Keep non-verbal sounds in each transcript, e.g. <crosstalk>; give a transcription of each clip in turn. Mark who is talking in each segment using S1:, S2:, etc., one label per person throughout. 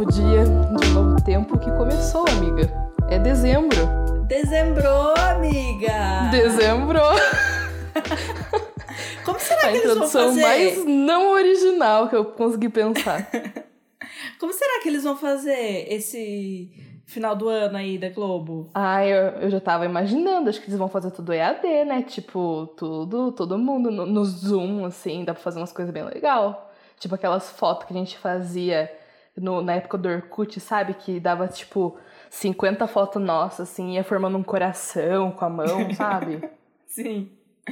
S1: novo dia, de um novo tempo que começou, amiga. É dezembro.
S2: Dezembro, amiga!
S1: Dezembro! <laughs>
S2: Como será
S1: A
S2: que eles vão
S1: introdução
S2: fazer?
S1: mais não original que eu consegui pensar. <laughs>
S2: Como será que eles vão fazer esse final do ano aí da Globo?
S1: Ah, eu, eu já tava imaginando, acho que eles vão fazer tudo EAD, né? Tipo, tudo, todo mundo no, no Zoom, assim, dá pra fazer umas coisas bem legal. Tipo aquelas fotos que a gente fazia no, na época do Orkut, sabe? Que dava, tipo, 50 fotos nossas, assim, ia formando um coração com a mão, <laughs> sabe?
S2: Sim.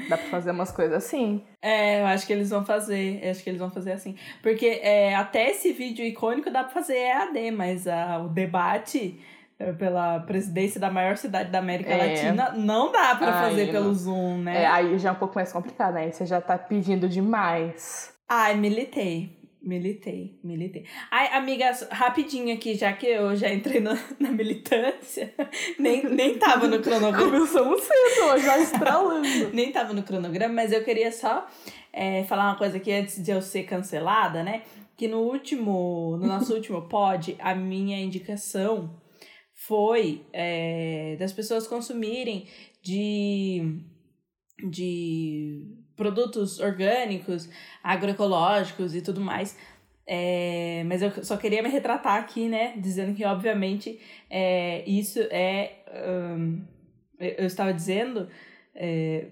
S1: Dá pra fazer umas coisas assim.
S2: É, eu acho que eles vão fazer. Eu acho que eles vão fazer assim. Porque é, até esse vídeo icônico dá pra fazer EAD, mas ah, o debate é, pela presidência da maior cidade da América
S1: É.
S2: Latina não dá pra
S1: Ai,
S2: fazer
S1: não.
S2: pelo Zoom, né?
S1: É, aí já é um pouco mais complicado, né? Aí você já tá pedindo demais.
S2: Ai, militei. Militei, militei. Ai, amigas, rapidinho aqui, já que eu já entrei na, <laughs> na militância, <laughs> nem, nem tava no cronograma.
S1: Começamos cedo, já estralando. <laughs>
S2: nem tava no cronograma, mas eu queria só é, falar uma coisa aqui antes de eu ser cancelada, né? Que no último, no nosso último pod, a minha indicação foi é, das pessoas consumirem de, de produtos orgânicos, agroecológicos e tudo mais. É, mas eu só queria me retratar aqui, né? Dizendo que, obviamente, é, isso é. eu eu estava dizendo, é,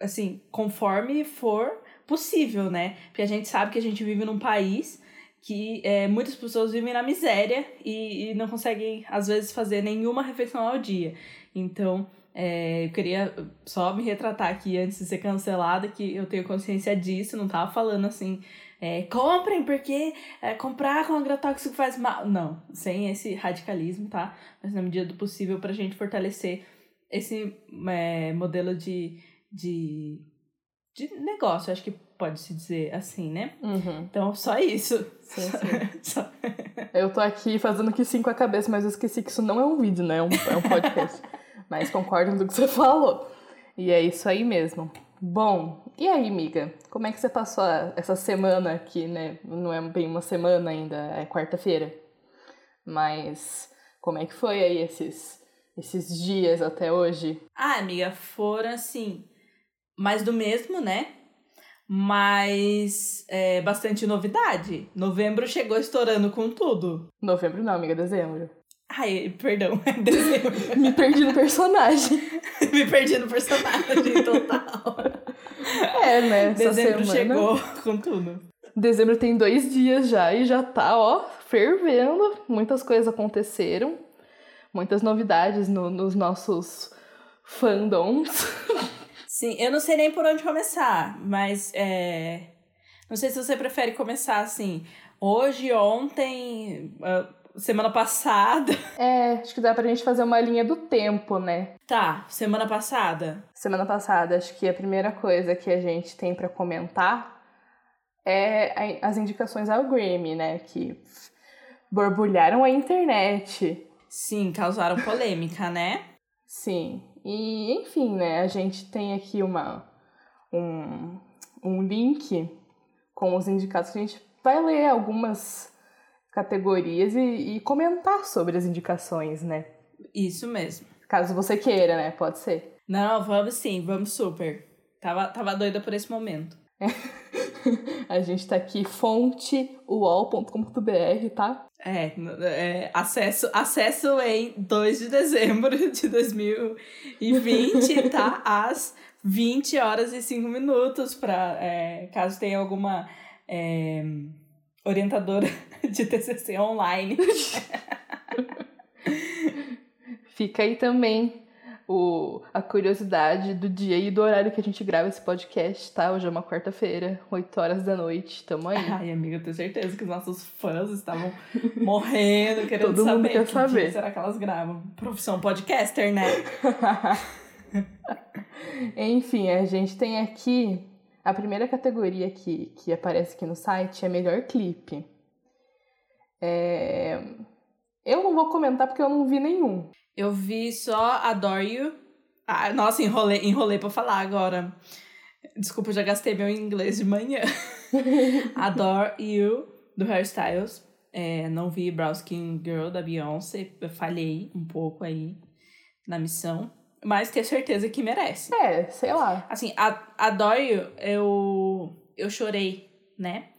S2: assim, conforme for possível, né? Porque a gente sabe que a gente vive num país que é, muitas pessoas vivem na miséria e, e não conseguem, às vezes, fazer nenhuma refeição ao dia. Então, é, eu queria só me retratar aqui antes de ser cancelada, que eu tenho consciência disso, não tava falando assim, é, comprem porque é, comprar com agrotóxico faz mal. Não, sem esse radicalismo, tá? Mas na medida do possível pra gente fortalecer esse é, modelo de, de, de negócio, acho que pode se dizer assim, né?
S1: Uhum.
S2: Então, só isso.
S1: Sim, <laughs> sim.
S2: Só-
S1: Eu tô aqui fazendo que sim com a cabeça, mas eu esqueci que isso não é um vídeo, né? É um, é um podcast. <laughs> mas concordo com o que você <laughs> falou. E é isso aí mesmo. Bom, e aí, amiga? Como é que você passou essa semana aqui, né? Não é bem uma semana ainda, é quarta-feira. Mas como é que foi aí esses, esses dias até hoje?
S2: Ah, amiga, foram assim, mais do mesmo, né? Mas é, bastante novidade. Novembro chegou estourando com tudo.
S1: Novembro não, amiga, dezembro.
S2: Ai, perdão, <laughs> é dezembro.
S1: Me perdi no personagem. <laughs>
S2: Me perdi no personagem total.
S1: É, né?
S2: Dezembro
S1: semana.
S2: chegou com tudo.
S1: Dezembro tem dois dias já e já tá, ó, fervendo. Muitas coisas aconteceram. Muitas novidades no- nos nossos fandoms.
S2: Sim, eu não sei nem por onde começar, mas é. Não sei se você prefere começar assim. Hoje, ontem, ah, semana passada. <laughs>
S1: É, acho que dá pra gente fazer uma linha do tempo, né?
S2: Tá, semana passada.
S1: Semana passada, acho que a primeira coisa que a gente tem pra comentar é as indicações ao Grammy, né? Que borbulharam a internet.
S2: Sim, causaram polêmica, né?
S1: Sim. E, enfim, né? A gente tem aqui uma, um, um link com os indicados que a gente vai ler algumas categorias e, e comentar sobre as indicações, né?
S2: Isso mesmo.
S1: Caso você queira, né? Pode ser.
S2: Não, vamos sim, vamos super. Tava, tava doida por esse momento. <laughs>
S1: A gente tá aqui, fonte uol.com.br, tá?
S2: É, é, acesso, acesso em 2 de dezembro de 2020, <laughs> tá? Às 20 horas e 5 minutos, pra, é, caso tenha alguma é, orientadora <laughs> de TCC online. <laughs>
S1: Fica aí também o, a curiosidade do dia e do horário que a gente grava esse podcast, tá? Hoje é uma quarta-feira, 8 horas da noite, tamo aí.
S2: Ai, amiga, eu tenho certeza que os nossos fãs estavam morrendo, <laughs> querendo
S1: Todo mundo
S2: saber.
S1: quer
S2: que
S1: saber.
S2: dia será que elas gravam? Profissão podcaster, né?
S1: Enfim, a gente tem aqui a primeira categoria que, que aparece aqui no site é melhor clipe. É, Eu não vou comentar porque eu não vi nenhum.
S2: Eu vi só Adore You. Ah, nossa, enrolei, enrolei pra falar agora. Desculpa, eu já gastei meu inglês de manhã. <laughs> Adore You, do Hairstyles. É, não vi Brown Skin Girl da Beyoncé. Eu falhei um pouco aí na missão. Mas tenho certeza que merece.
S1: É, sei lá.
S2: Assim, a, a Doyle, eu, eu chorei, né?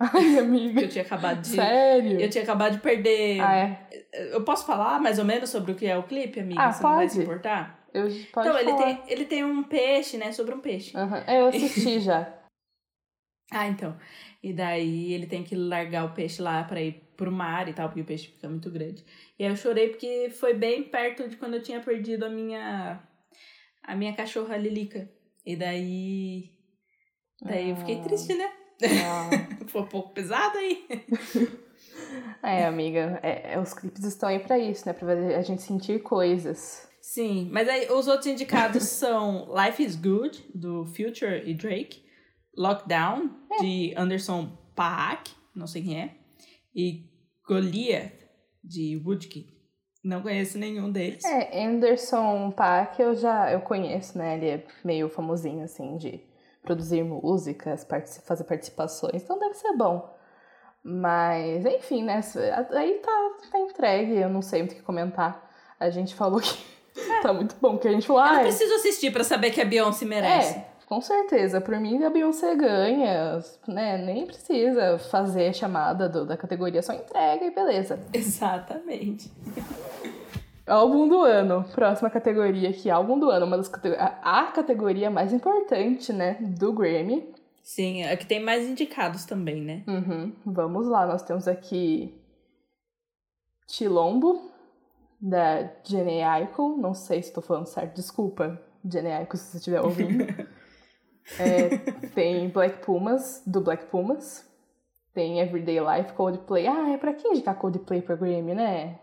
S1: Ai, amiga.
S2: Eu tinha acabado de.
S1: Sério?
S2: Eu tinha acabado de perder.
S1: Ah, é?
S2: Eu posso falar mais ou menos sobre o que é o clipe, amiga?
S1: Ah,
S2: Você não vai se
S1: pode.
S2: importar?
S1: Eu, pode
S2: então, ele
S1: falar.
S2: tem, ele tem um peixe, né? Sobre um peixe.
S1: É, eu assisti <laughs> já.
S2: Ah, então. E daí ele tem que largar o peixe lá pra ir pro mar e tal, porque o peixe fica muito grande. E aí eu chorei porque foi bem perto de quando eu tinha perdido a minha a minha cachorra Lilica. E daí daí eu fiquei
S1: Ah.
S2: triste, né?
S1: Ah. <laughs>
S2: Foi um pouco pesado aí. <laughs>
S1: É, amiga, é, é, os clipes estão aí pra isso, né? Pra a gente sentir coisas.
S2: Sim, mas aí os outros indicados <laughs> são Life is Good, do Future e Drake, Lockdown, de Anderson Paak, não sei quem é, e Goliath, de Woodkid. Não conheço nenhum deles.
S1: É, Anderson Paak eu já eu conheço, né? Ele é meio famosinho, assim, de produzir músicas, partici- fazer participações, então deve ser bom. Mas, enfim, né? Aí tá, tá entregue, eu não sei muito o que comentar. A gente falou que <laughs> tá muito bom, que a gente falou,
S2: Eu não preciso assistir pra saber que a Beyoncé merece.
S1: É, com certeza. Por mim, a Beyoncé ganha, né? Nem precisa fazer chamada do- da categoria, só entrega e beleza. <laughs>
S2: Exatamente.
S1: Álbum do ano. Próxima categoria aqui, álbum do ano. Uma das a, a categoria mais importante, né? Do Grammy.
S2: Sim, é que tem mais indicados também, né?
S1: Uhum. Vamos lá, nós temos aqui Chilombo, da Jenny Aiko. Não sei se estou falando certo, desculpa, Jenny Aiko, se você estiver ouvindo. <laughs> É, tem Black Pumas, do Black Pumas. Tem Everyday Life, Coldplay. Ah, é pra que indicar Coldplay pro Grammy, né?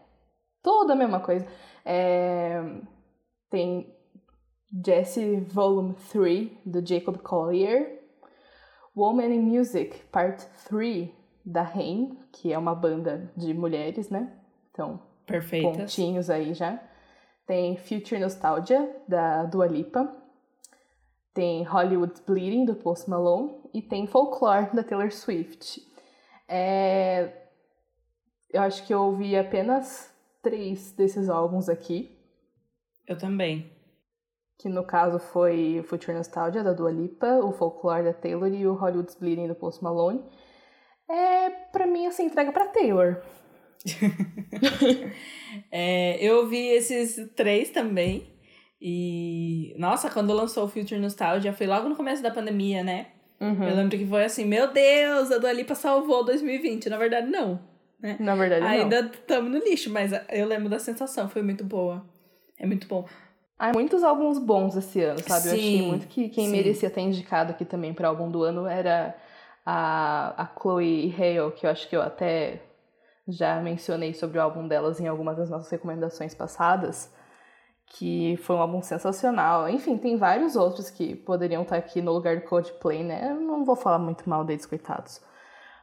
S1: Toda a mesma coisa. É, tem Jesse Volume 3, do Jacob Collier. Woman in Music, Part 3, da Rain, que é uma banda de mulheres, né? Então,
S2: Perfeitas.
S1: pontinhos aí já. Tem Future Nostalgia, da Dua Lipa. Tem Hollywood's Bleeding, do Post Malone. E tem Folklore, da Taylor Swift. É... Eu acho que eu ouvi apenas três desses álbuns aqui.
S2: Eu também.
S1: Que no caso foi Future Nostalgia, da Dua Lipa. O Folklore, da Taylor. E o Hollywood's Bleeding, do Post Malone. É, pra mim, assim, entrega pra Taylor. <laughs>
S2: É, eu ouvi esses três também. E, nossa, quando lançou o Future Nostalgia, foi logo no começo da pandemia, né?
S1: Uhum.
S2: Eu lembro que foi assim, meu Deus, a Dua Lipa salvou 2020. Na verdade, não. Né?
S1: Na verdade, não.
S2: Ainda estamos no lixo, mas eu lembro da sensação, foi muito boa. É muito bom.
S1: Há muitos álbuns bons esse ano, sabe? Eu achei
S2: Sim,
S1: muito que quem
S2: sim.
S1: merecia ter indicado aqui também para álbum do ano era a, a Chloe Hale, que eu acho que eu até já mencionei sobre o álbum delas em algumas das nossas recomendações passadas, que foi um álbum sensacional. Enfim, tem vários outros que poderiam estar aqui no lugar do Coldplay, né? Eu não vou falar muito mal deles, coitados.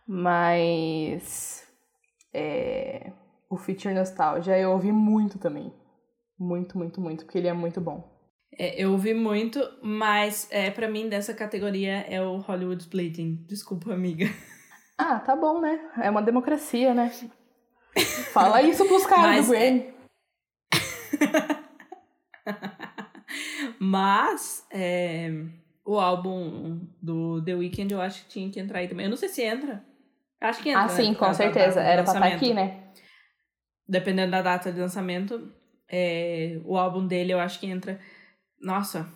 S1: Mas é, o Feature Nostalgia eu ouvi muito também. Muito, muito, muito, porque ele é muito bom.
S2: É, eu ouvi muito, mas é, para mim dessa categoria é o Hollywood's Bleeding. Desculpa, amiga. <laughs>
S1: Ah, tá bom, né? É uma democracia, né? Fala isso pros caras
S2: Mas
S1: do
S2: é-. <laughs> <laughs> Mas é, o álbum do The Weeknd eu acho que tinha que entrar aí também. Eu não sei se entra. Acho que entra.
S1: Ah,
S2: né,
S1: sim, com certeza. Era pra estar
S2: lançamento.
S1: aqui, né?
S2: Dependendo da data de lançamento, é, o álbum dele eu acho que entra. Nossa,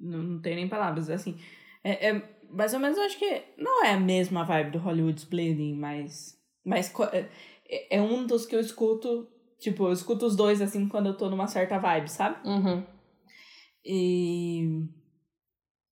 S2: não, não tenho nem palavras. Assim, é, é mais ou menos eu acho que não é a mesma vibe do Hollywood's Bleeding, mas. Mas é, é um dos que eu escuto. Tipo, eu escuto os dois assim quando eu tô numa certa vibe, sabe?
S1: Uhum.
S2: E.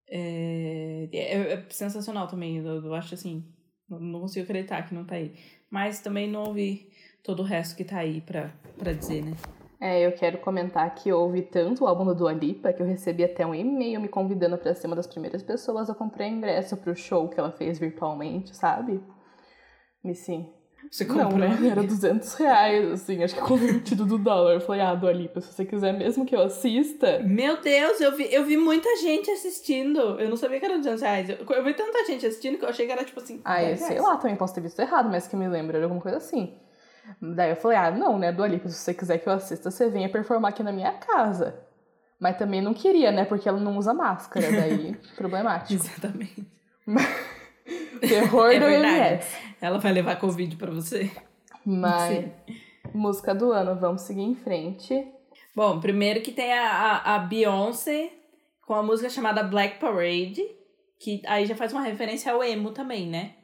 S2: É, é- é sensacional também. Eu, eu acho assim. Não, consigo acreditar que não tá aí. Mas também não ouvi todo o resto que tá aí pra, pra dizer, né?
S1: É, eu quero comentar que eu ouvi tanto o álbum do Dua Lipa que eu recebi até um e-mail me convidando pra ser uma das primeiras pessoas a comprar ingresso pro show que ela fez virtualmente, sabe? Me sim.
S2: Você
S1: Não,
S2: comprou?
S1: né? Era 200 reais, assim, acho que convertido do dólar. Eu falei, ah, Dua Lipa, se você quiser mesmo que eu assista...
S2: Meu Deus, eu vi, eu vi muita gente assistindo. Eu não sabia que era 200 reais. Eu, eu vi tanta gente assistindo que eu achei que era tipo assim.
S1: Ah, eu
S2: 10
S1: sei lá, também posso ter visto errado, mas que me lembra, era alguma coisa assim. Daí eu falei, ah, não, né, Dua Lipa, se você quiser que eu assista, você venha performar aqui na minha casa. Mas também não queria, né, porque ela não usa máscara, daí <laughs> problemático.
S2: Exatamente.
S1: Terror
S2: É
S1: do
S2: verdade.
S1: MS.
S2: Ela vai levar Covid pra você.
S1: Mas, música do ano, vamos seguir em frente.
S2: Bom, primeiro que tem a, a, a Beyoncé com a música chamada Black Parade, que aí já faz uma referência ao emo também, né?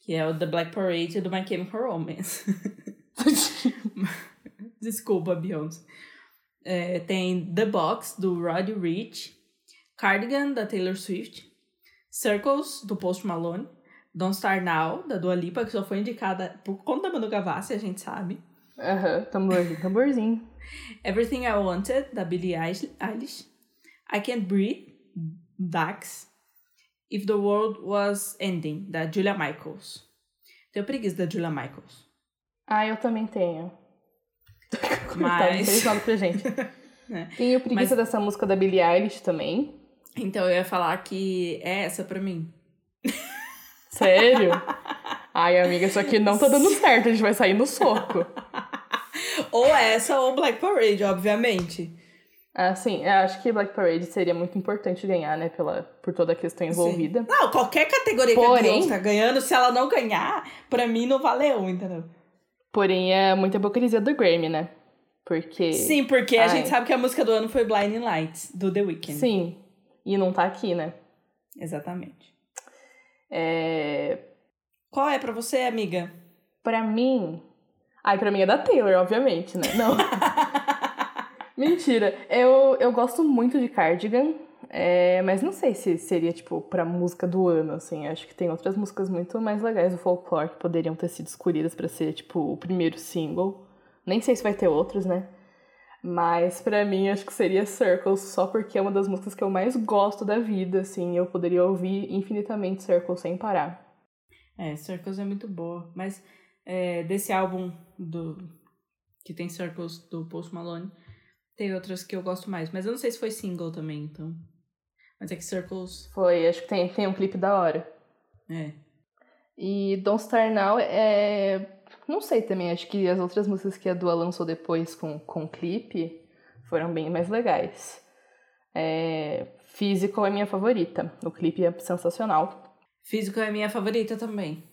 S2: Que é o The Black Parade do My Chemical Romance. <laughs> Desculpa, Beyoncé. É, tem The Box, do Roddy Rich. Cardigan, da Taylor Swift. Circles, do Post Malone. Don't Start Now, da Dua Lipa, que só foi indicada por conta da Manu Gavassi, a gente sabe.
S1: Aham, tamborzinho, tamborzinho. <laughs>
S2: Everything I Wanted, da Billie Eilish-. I Can't Breathe, Dax. If the World Was Ending, da Julia Michaels. Tenho preguiça da Julia Michaels.
S1: Ah, eu também tenho. <laughs>
S2: Mas-
S1: Mas... Nada pra gente. <laughs>
S2: É.
S1: Tenho preguiça dessa música da Billie Eilish também.
S2: Então eu ia falar que é essa pra mim.
S1: Sério? Ai, amiga, isso aqui não tá dando certo, a gente vai sair no soco.
S2: Ou essa ou Black Parade, obviamente.
S1: Ah, sim, eu acho que Black Parade seria muito importante ganhar, né, pela, por toda a questão envolvida.
S2: Sim. Não, qualquer categoria que a
S1: Porém-
S2: Beyoncé tá ganhando, se ela não ganhar, pra mim não valeu, entendeu?
S1: Porém, é muita hipocrisia do Grammy, né? Porque.
S2: Sim, porque a
S1: Ai.
S2: gente sabe que a música do ano foi Blinding Lights, do The Weeknd.
S1: Sim. E não tá aqui, né?
S2: Exatamente.
S1: É.
S2: Qual é pra você, amiga?
S1: Pra mim. Ai, pra mim é da Taylor, obviamente, né? Não. <laughs> Mentira. Eu, eu gosto muito de Cardigan. é, mas não sei se seria, tipo, pra música do ano, assim. Acho que tem outras músicas muito mais legais do folclore que poderiam ter sido escolhidas pra ser, tipo, o primeiro single. Nem sei se vai ter outros, né? Mas pra mim acho que seria Circles, só porque é uma das músicas que eu mais gosto da vida, assim. Eu poderia ouvir infinitamente Circles sem parar.
S2: É, Circles é muito boa. Mas é, desse álbum do que tem Circles do Post Malone, tem outras que eu gosto mais. Mas eu não sei se foi single também, então. Mas é que Circles.
S1: Foi, acho que tem, tem um clipe da hora.
S2: É.
S1: E Don't Star Now é. Não sei também, acho que as outras músicas que a Dua lançou depois com, com clipe foram bem mais legais. É... Physical é minha favorita. O clipe é sensacional.
S2: Físico é minha favorita também.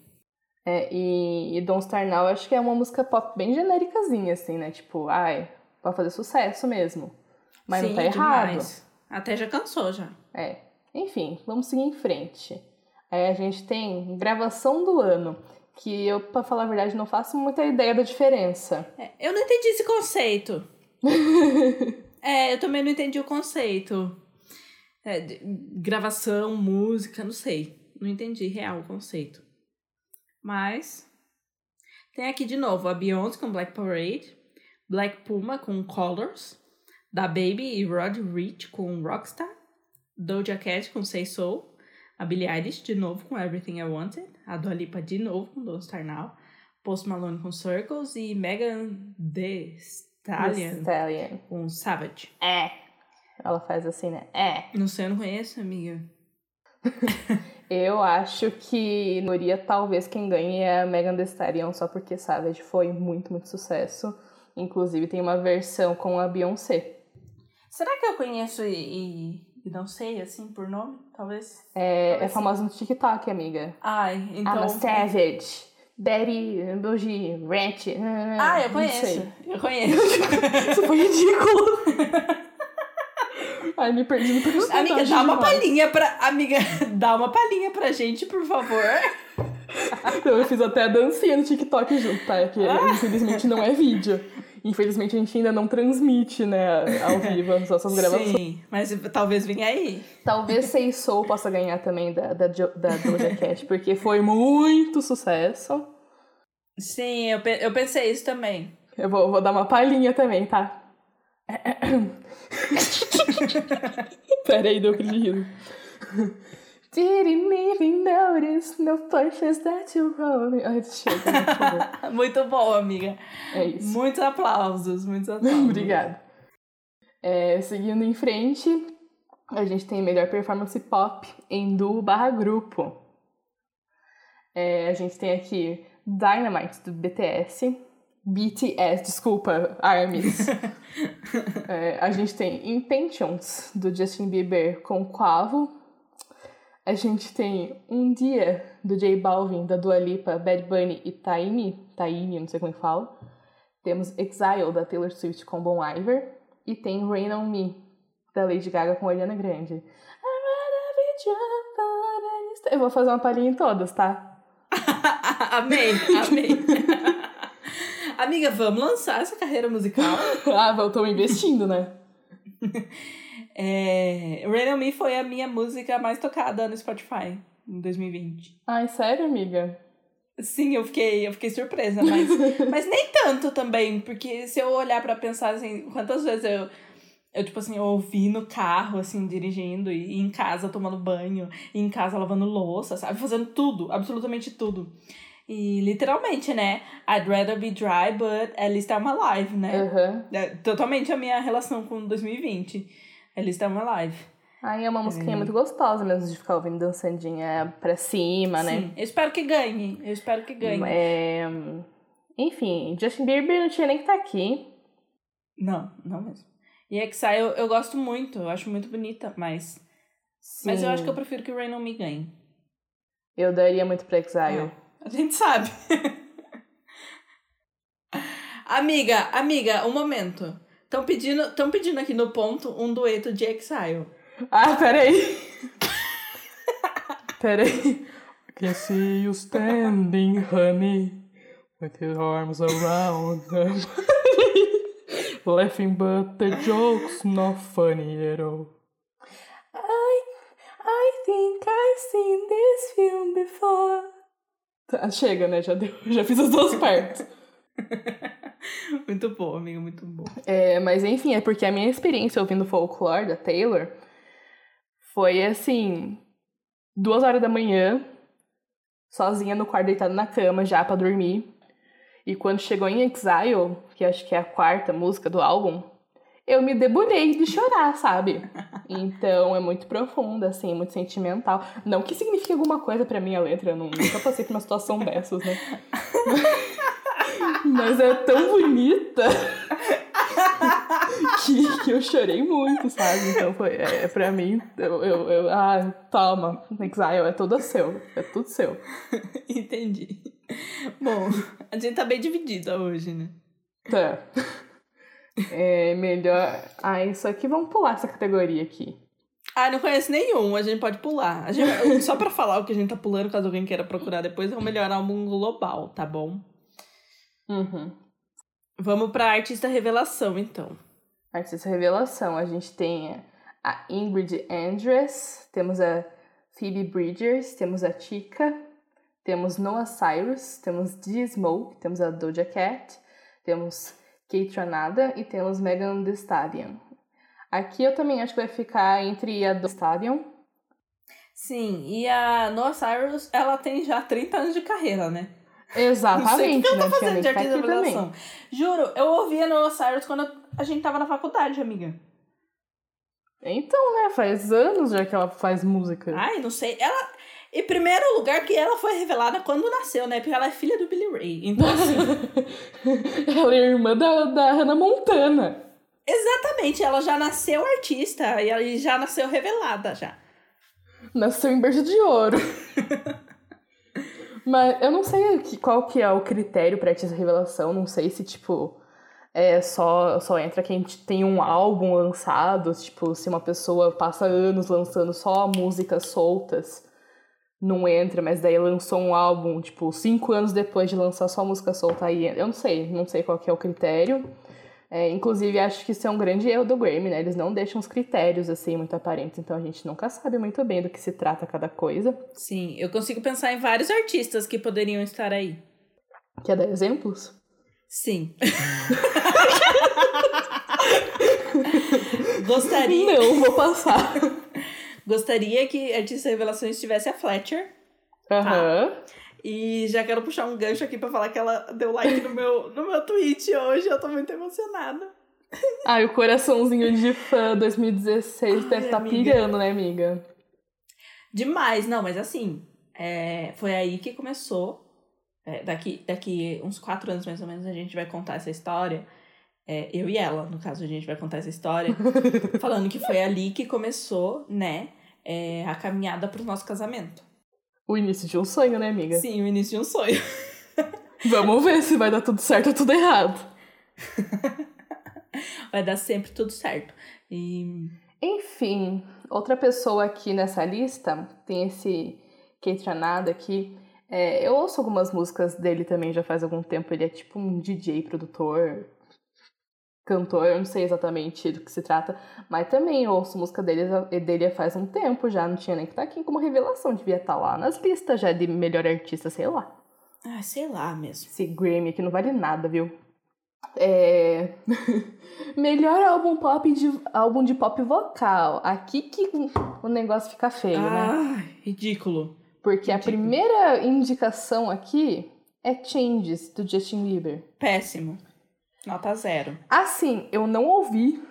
S1: É, e, e Don't Star Now acho que é uma música pop bem genéricazinha, assim, né? Tipo, ai, pode fazer sucesso mesmo. Mas
S2: Sim,
S1: não tá errado.
S2: demais. Até já cansou já.
S1: É. Enfim, vamos seguir em frente. Aí a gente tem gravação do ano, que eu, pra falar a verdade, não faço muita ideia da diferença.
S2: É, eu não entendi esse conceito. <laughs> é, eu também não entendi o conceito. É, de- gravação, música, não sei. Não entendi real o conceito. Mas. Tem aqui de novo a Beyoncé com Black Parade, Black Puma com Colors, da Baby e Rod Rich com Rockstar, Doja Cat com Say Soul, a Billie Eilish de novo com Everything I Wanted, a Dua Lipa de novo com Don't Start Now, Post Malone com Circles e Megan Thee Stallion
S1: Stallion.
S2: com Savage.
S1: É. Ela faz assim, né? É.
S2: Não sei, eu não conheço, amiga. <laughs>
S1: Eu acho que Noria talvez quem ganhe é a Megan Thee Stallion, só porque Savage foi muito, muito sucesso. Inclusive tem uma versão com a Beyoncé.
S2: Será que eu conheço e, e, não sei, assim, por nome? Talvez.
S1: É, é
S2: Talvez sim.
S1: famosa no TikTok, amiga.
S2: Ai, então.
S1: I'm a Savage. Betty, Bougie, Ranch.
S2: Ah, eu conheço. Eu <laughs> conheço.
S1: Isso foi ridículo. Ai, me perdi no personagem.
S2: amiga, dá uma palhinha pra. Amiga, <laughs> dá uma palhinha pra gente, por favor.
S1: Então, eu fiz até a dancinha no TikTok junto, tá? É que infelizmente não é vídeo. Infelizmente a gente ainda não transmite, né, ao vivo as nossas gravações.
S2: Sim, mas talvez venha aí.
S1: Talvez Say Soul possa ganhar também da, da, Jo- da Doja Cat, porque foi muito sucesso.
S2: Sim, eu, pe- eu pensei isso também.
S1: Eu vou, vou dar uma palhinha também, tá? <coughs> Pera aí, deu aquele riso. Didn't even notice no places that. Ai, chega, por favor.
S2: Muito bom, amiga.
S1: É isso.
S2: Muitos aplausos, muitos <laughs> aplausos.
S1: Obrigada. É, seguindo em frente, a gente tem melhor performance pop em duo barra grupo. É, a gente tem aqui Dynamite do BTS, BTS, desculpa, ARMYs. <laughs> é, a gente tem Intentions do Justin Bieber com Quavo. A gente tem Um Dia do J Balvin, da Dua Lipa, Bad Bunny e Taini, Taini, não sei como é que fala. Temos Exile da Taylor Swift com Bon Iver. E tem Rain on Me da Lady Gaga com Ariana Grande. Eu vou fazer uma palhinha em todas, tá? <laughs>
S2: amei, amei. <laughs> Amiga, vamos lançar essa carreira musical. <laughs>
S1: ah, tô investindo, né?
S2: É, Rain On Me foi a minha música mais tocada no Spotify em 2020.
S1: Ai, sério, amiga?
S2: Sim, eu fiquei, eu fiquei surpresa, mas, <laughs> mas nem tanto também, porque se eu olhar para pensar assim, quantas vezes eu, eu, tipo assim, ouvi no carro, assim, dirigindo, e em casa tomando banho, e em casa lavando louça, sabe? Fazendo tudo, absolutamente tudo. E literalmente, né? I'd rather be dry, but at least I'm alive, né?
S1: Uhum.
S2: É totalmente a minha relação com 2020. Least I'm alive.
S1: Ai, é uma musiquinha é. muito gostosa mesmo de ficar ouvindo dançandinha pra cima, né?
S2: Sim, eu espero que ganhe. Eu espero que ganhe.
S1: É... Enfim, Justin Bieber não tinha nem que estar tá aqui.
S2: Não, não mesmo. E Exile eu, eu gosto muito, eu acho muito bonita, mas. Sim. Mas eu acho que eu prefiro que o Rain On Me ganhe.
S1: Eu daria muito pra Exile.
S2: É. A gente sabe. <laughs> amiga, amiga, um momento. Estão pedindo, tão pedindo aqui no ponto um dueto de Exile.
S1: Ah, peraí. <laughs> peraí. I can see you standing, honey, with your arms around them. <laughs> Laughing, but the joke's not funny at all. I, I think I've seen this film before. Tá, chega, né? Já, deu, já fiz as duas partes. <laughs>
S2: muito bom, amigo, muito bom.
S1: É, mas enfim, é porque a minha experiência ouvindo folklore da Taylor foi assim, duas horas da manhã, sozinha no quarto, deitada na cama já para dormir. E quando chegou em Exile, que acho que é a quarta música do álbum, eu me debulhei de chorar, sabe? <laughs> Então é muito profunda, assim, muito sentimental. Não que signifique alguma coisa para mim a letra, eu nunca passei por uma situação dessas, né? <laughs> Mas é tão bonita <laughs> que, que eu chorei muito, sabe? Então foi, é, pra mim, eu, eu, eu ah, toma, Exile, é tudo seu, é tudo seu. <laughs>
S2: Entendi. Bom, a gente tá bem dividida hoje, né?
S1: Tá. <laughs> É melhor. Ah, isso aqui, vamos pular essa categoria aqui.
S2: Ah, não conheço nenhum, a gente pode pular. A gente, só pra falar o que a gente tá pulando, caso alguém queira procurar depois, é o melhor álbum global, tá bom?
S1: Uhum.
S2: Vamos pra artista revelação, então.
S1: Artista revelação, a gente tem a Ingrid Andress, temos a Phoebe Bridgers, temos a Chica, temos Noah Cyrus, temos D-Smoke, temos a Doja Cat, temos Kate Ranada e temos Megan Thee Stallion. Aqui eu também acho que vai ficar entre a do Stallion.
S2: Sim, e a Noah Cyrus, ela tem já 30 anos de carreira, né?
S1: Exatamente,
S2: não sei o que, tá fazendo de revelação. Juro, eu ouvia Noah Cyrus quando a gente tava na faculdade, amiga.
S1: Então, né, faz anos já que ela faz música.
S2: Ai, não sei. Ela, em primeiro lugar, que ela foi revelada quando nasceu, né? Porque ela é filha do Billy Ray. Então, assim. <laughs>
S1: ela é irmã da, da Hannah Montana.
S2: Exatamente, ela já nasceu artista e ela já nasceu revelada já.
S1: Nasceu em berço de ouro. <laughs> Mas eu não sei qual que é o critério para essa revelação, não sei se, tipo, é só, só entra quem tem um álbum lançado, tipo, se uma pessoa passa anos lançando só músicas soltas não entra, mas daí lançou um álbum, tipo, cinco anos depois de lançar só música solta aí. Eu não sei, não sei qual que é o critério. É, inclusive, acho que isso é um grande erro do Grammy, né? Eles não deixam os critérios, assim, muito aparentes, então a gente nunca sabe muito bem do que se trata cada coisa.
S2: Sim, eu consigo pensar em vários artistas que poderiam estar aí.
S1: Quer dar exemplos?
S2: Sim. <laughs> Gostaria.
S1: Não, vou passar.
S2: Gostaria que Artista Revelações tivesse a Fletcher.
S1: Aham.
S2: E já quero puxar um gancho aqui pra falar que ela deu like no meu, no meu tweet hoje. Eu tô muito emocionada.
S1: Ai, o coraçãozinho de fã 2016
S2: Ai,
S1: deve estar tá pirando, né, amiga?
S2: Demais, não, mas assim, é, foi aí que começou. É, daqui, daqui uns quatro anos mais ou menos a gente vai contar essa história. É, eu e ela, no caso, a gente vai contar essa história. <laughs> falando que foi ali que começou, né, é, a caminhada pro nosso casamento.
S1: O início de um sonho, né, amiga?
S2: Sim, o início de um sonho. <laughs>
S1: Vamos ver se vai dar tudo certo ou tudo errado. <laughs>
S2: Vai dar sempre tudo certo. E
S1: Enfim, outra pessoa aqui nessa lista tem esse Keitranada aqui. É, eu ouço algumas músicas dele também já faz algum tempo. Ele é tipo um DJ, produtor, cantor, eu não sei exatamente do que se trata, mas também eu ouço música dele, dele faz um tempo já. Não tinha nem que estar aqui como revelação, devia estar lá nas listas já de melhor artista, sei lá.
S2: Ah, sei lá mesmo.
S1: Esse Grammy aqui não vale nada, viu? É... <laughs> Melhor álbum pop de álbum de pop vocal. Aqui que o negócio fica feio, né?
S2: Ah, ridículo.
S1: Porque a
S2: ridículo.
S1: primeira indicação aqui é Changes do Justin Bieber.
S2: Péssimo. Nota zero.
S1: Assim, eu não ouvi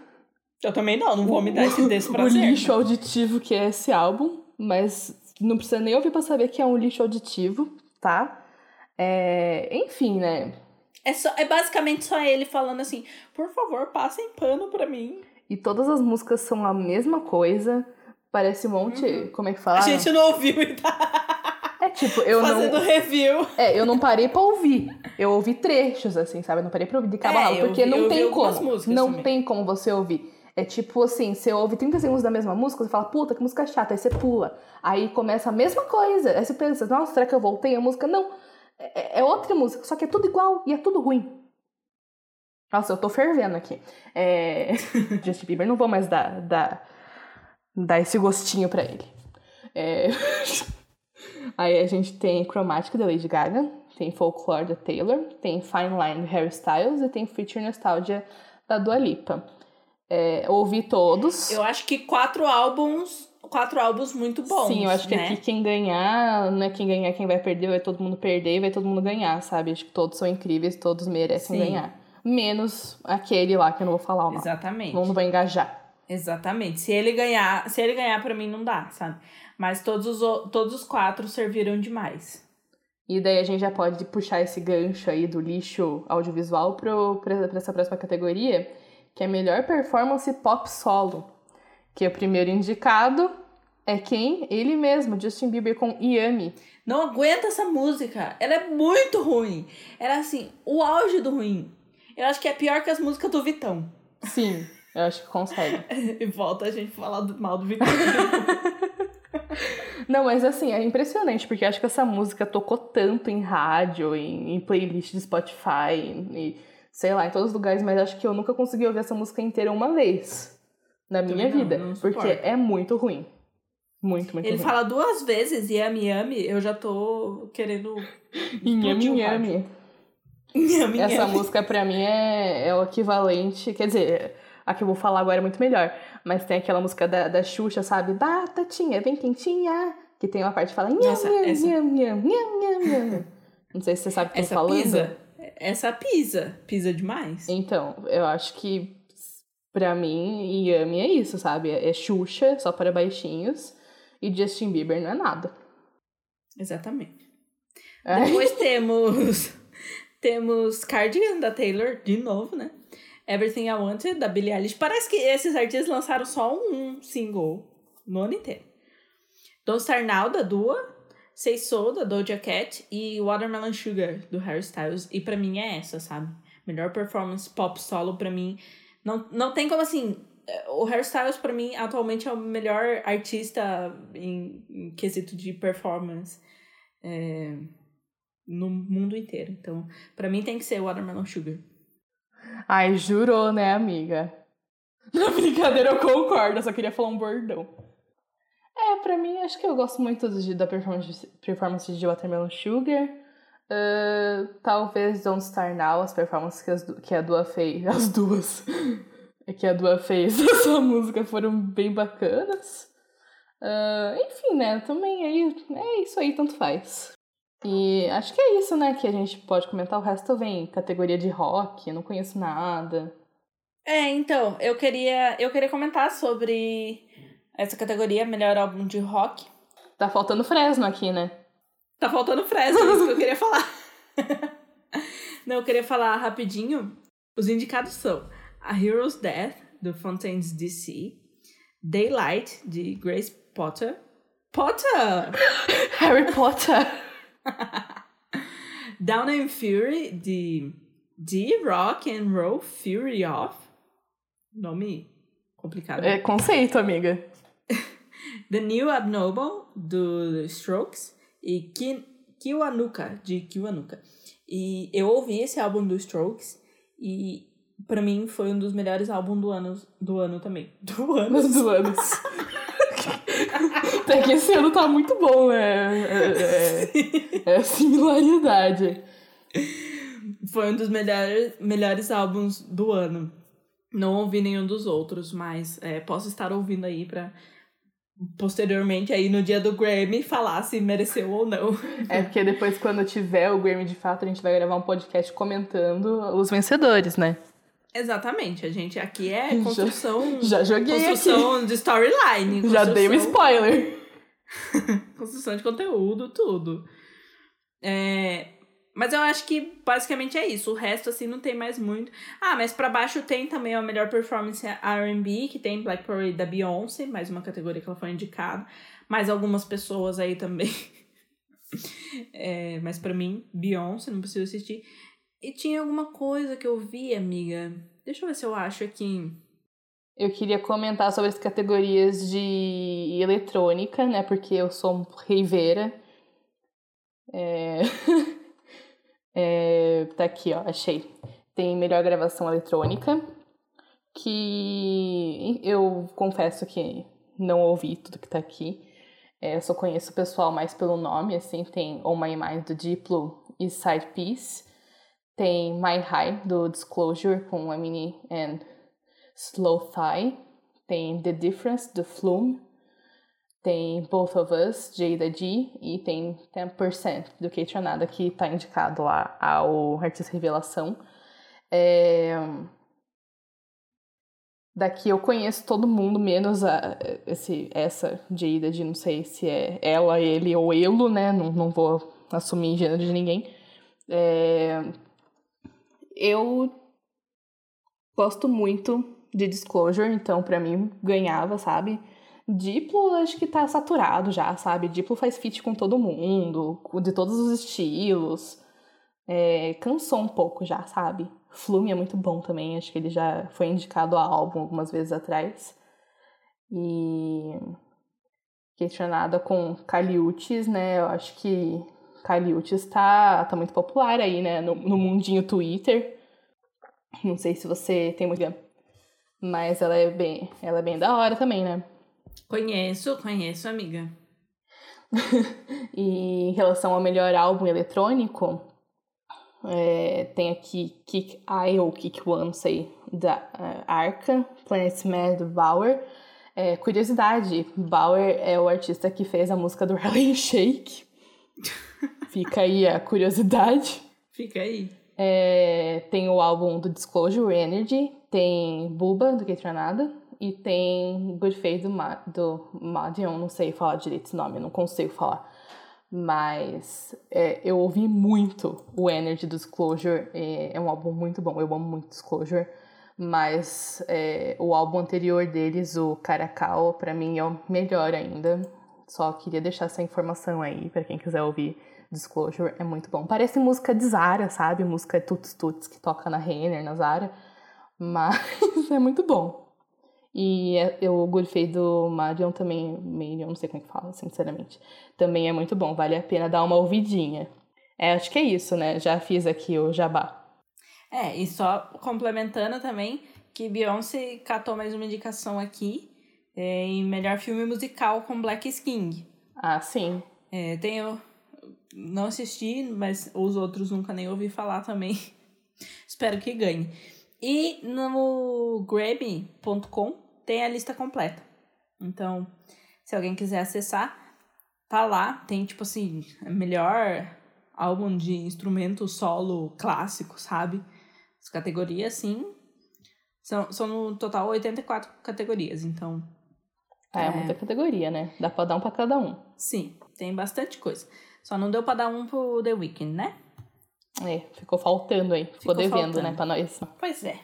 S2: Eu também não, não vou me dar esse desse
S1: o lixo auditivo que é esse álbum, mas não precisa nem ouvir pra saber que é um lixo auditivo, tá? É... Enfim, né?
S2: É, só, é basicamente só ele falando assim, por favor, passem pano pra mim.
S1: E todas as músicas são a mesma coisa. Parece um monte. Como é que fala?
S2: A gente não ouviu e <laughs> tá
S1: tipo, eu
S2: fazendo
S1: não.
S2: review.
S1: É, eu não parei pra ouvir. Eu ouvi trechos, assim, sabe? Eu não parei pra ouvir de cabo
S2: É,
S1: rabo, porque não tem como. Não
S2: também.
S1: tem como você ouvir. É tipo assim, você ouve 30 segundos da mesma música, você fala, puta, que música chata, aí você pula. Aí começa a mesma coisa. Aí você pensa, nossa, será que eu voltei a música? Não. É, é outra música, só que é tudo igual e é tudo ruim. Nossa, eu tô fervendo aqui. É... <laughs> Justin Bieber, não vou mais dar, dar, dar esse gostinho pra ele. É... <laughs> Aí a gente tem Chromatic da Lady Gaga, tem Folklore da Taylor, tem Fine Line do Harry Styles e tem Future Nostalgia da Dua Lipa. É, ouvi todos.
S2: Eu acho que quatro álbuns, quatro álbuns muito bons.
S1: Sim, eu acho que
S2: né?
S1: aqui quem ganhar, não é quem ganhar quem vai perder, vai todo mundo perder e vai todo mundo ganhar, sabe? Acho que todos são incríveis, todos merecem
S2: Sim.
S1: ganhar. Menos aquele lá que eu não vou falar o nome.
S2: Exatamente.
S1: Não vou engajar.
S2: Exatamente. Se ele ganhar, se ele ganhar pra mim não dá, sabe? Mas todos os, todos os quatro serviram demais.
S1: E daí a gente já pode puxar esse gancho aí do lixo audiovisual pra essa próxima categoria, que é melhor performance pop solo. Que o primeiro indicado é quem? Ele mesmo, Justin Bieber com Yami.
S2: Não aguento essa música. Ela é muito ruim. Era assim, o auge do ruim. Eu acho que é pior que as músicas do Vitão.
S1: Sim, <laughs> eu acho que consegue. <laughs>
S2: E volta a gente falar do, mal do Vitão. <laughs>
S1: Não, mas assim, é impressionante, porque acho que essa música tocou tanto em rádio, em, em playlist de Spotify, e sei lá, em todos os lugares, mas acho que eu nunca consegui ouvir essa música inteira uma vez na minha
S2: não,
S1: vida.
S2: não
S1: porque é muito ruim. Muito, muito
S2: Ele
S1: ruim.
S2: fala duas vezes Yami Yami, eu já tô querendo. <laughs>
S1: Inhame.
S2: rádio. Yami
S1: Essa música pra mim é, é o equivalente. Quer dizer, a que eu vou falar agora é muito melhor. Mas tem aquela música da, da Xuxa, sabe? Batatinha, bem quentinha. Que tem uma parte que fala. Nham,
S2: Nossa,
S1: nham,
S2: essa-
S1: nham, nham, nham, nham. Não sei se você sabe o que eu tô
S2: Essa
S1: falando.
S2: pisa. Essa pisa. Pisa demais.
S1: Então, eu acho que pra mim, Yami é isso, sabe? É Xuxa, só para baixinhos. E Justin Bieber não é nada.
S2: Exatamente.
S1: É.
S2: Depois temos. <laughs> Temos Cardigan da Taylor, de novo, né? Everything I Wanted, da Billie Eilish. Parece que esses artistas lançaram só um single no ano inteiro. Don't Start Now, da Dua. Say So, da Doja Cat. E Watermelon Sugar, do Harry Styles. E pra mim é essa, sabe? Melhor performance pop solo pra mim. Não, não tem como assim. eh, O Harry Styles, pra mim, atualmente é o melhor artista em, em quesito de performance é, no mundo inteiro. Então, pra mim tem que ser Watermelon Sugar.
S1: Ai, jurou, né, amiga? <laughs> Na brincadeira eu concordo, eu só queria falar um bordão. É, pra mim, acho que eu gosto muito de, da performance, performance de Watermelon Sugar. Ah, talvez Don't Star Now, as performances que, as, que a Dua fez. <laughs> As duas. que a Dua fez <laughs> essa música foram bem bacanas. Uh, enfim, né? Também aí é isso aí, tanto faz. E acho que é isso, né? Que a gente pode comentar. O resto vem categoria de rock, não conheço nada.
S2: É, então, eu queria, eu queria comentar sobre essa categoria, melhor álbum de rock.
S1: Tá faltando Fresno aqui, né?
S2: Tá faltando Fresno, é isso que eu queria <laughs> falar. <laughs> Não, eu queria falar rapidinho. Os indicados são A Hero's Death, do Fontaines DC, Daylight, de Grace Potter. Potter! <laughs>
S1: Harry Potter! <laughs>
S2: Down and Fury, de D Rock and Roll Fury Off. Nome complicado.
S1: É conceito, amiga. <laughs>
S2: The New Abnormal, do Strokes, e Ki Kiwanuka, de Kiwanuka. E eu ouvi esse álbum do Strokes e para mim foi um dos melhores álbuns do ano, do ano também. Do ano. <laughs>
S1: Do ano. Até que esse ano tá muito bom, né? <laughs> É, é similaridade.
S2: Foi um dos melhores, melhores álbuns do ano. Não ouvi nenhum dos outros, mas é, posso estar ouvindo aí pra posteriormente aí no dia do Grammy falar se mereceu ou não.
S1: É porque depois quando tiver o Grammy de fato, a gente vai gravar um podcast comentando os vencedores, né?
S2: Exatamente, a gente aqui é <laughs> construção.
S1: Já, já joguei
S2: construção
S1: aqui.
S2: de storyline.
S1: Já dei um spoiler. <laughs>
S2: construção de conteúdo, tudo. É, mas eu acho que basicamente é isso. O resto, assim, não tem mais muito. Ah, mas para baixo tem também a melhor performance RB, que tem Black Parade da Beyoncé, mais uma categoria que ela foi indicada. Mais algumas pessoas aí também. <laughs> é, mas para mim, Beyoncé, não preciso assistir. E tinha alguma coisa que eu vi, amiga. Deixa eu ver se eu acho aqui.
S1: Eu queria comentar sobre as categorias de eletrônica, né? Porque eu sou reiveira. É. <laughs> É, tá aqui, ó, achei. Tem melhor gravação eletrônica, que eu confesso que não ouvi tudo que tá aqui. É, eu só conheço o pessoal mais pelo nome, assim, tem On My Mind do Diplo e Side Piece. Tem My High do Disclosure com Emily and Slow Thigh. Tem The Difference do Flume tem Both of Us, Jada G, e tem 10% do Kate Nada, que está indicado lá ao Artista Revelação. É... Daqui eu conheço todo mundo, menos a, esse, essa Jada de não sei se é ela, ele ou elo, né? Não, não vou assumir gênero de ninguém. É... Eu gosto muito de Disclosure, então para mim ganhava, sabe? Diplo acho que tá saturado já, sabe? Diplo faz feat com todo mundo, de todos os estilos. É, cansou um pouco já, sabe? Flume é muito bom também, acho que ele já foi indicado a álbum algumas vezes atrás. E questionada com Caliutes, né? Eu acho que Caliutes tá, tá muito popular aí, né? No, no mundinho Twitter. Não sei se você tem muita. Mas ela é bem, ela é bem da hora também, né?
S2: Conheço, conheço, amiga. <laughs>
S1: e em relação ao melhor álbum eletrônico, é, tem aqui Kick I ou Kick One, não sei, da uh, Arca, Planet Mad do Bauer. É, curiosidade, Bauer é o artista que fez a música do <laughs> Harlem Shake. Fica aí a curiosidade.
S2: Fica aí.
S1: É, tem o álbum do Disclosure Energy, tem Buba, do Que Nada, e tem Good Faith do, Ma do Madion, não sei falar direito esse nome, não consigo falar. Mas é, eu ouvi muito o Energy do Disclosure, é, é, um álbum muito bom, eu amo muito Disclosure. Mas é, o álbum anterior deles, o Caracal, para mim é o melhor ainda. Só queria deixar essa informação aí para quem quiser ouvir. Disclosure é muito bom. Parece música de Zara, sabe? Música Tuts Tuts que toca na Renner, na Zara. Mas <laughs> é muito bom. E é, o Good Faith do Marion também, Marion, não sei como é que fala, sinceramente. Também é muito bom, vale a pena dar uma ouvidinha. É, acho que é isso, né? Já fiz aqui o jabá.
S2: É, e só complementando também que Beyoncé catou mais uma indicação aqui é, em melhor filme musical com Black King.
S1: Ah, sim.
S2: É, tenho. Não assisti, mas os outros nunca nem ouvi falar também. <laughs> Espero que ganhe. E no Grammy.com tem a lista completa. Então, Se alguém quiser acessar, tá lá. Tem, tipo assim, melhor álbum de instrumento solo clássico, sabe? As categorias, sim. São, são no total 84 categorias, então.
S1: É, é muita categoria, né? Dá pra dar um pra cada um.
S2: Sim, tem bastante coisa. Só não deu pra dar um pro The Weeknd, né?
S1: É, ficou faltando aí. Ficou, ficou devendo, né, faltando. né, pra nós.
S2: Pois é.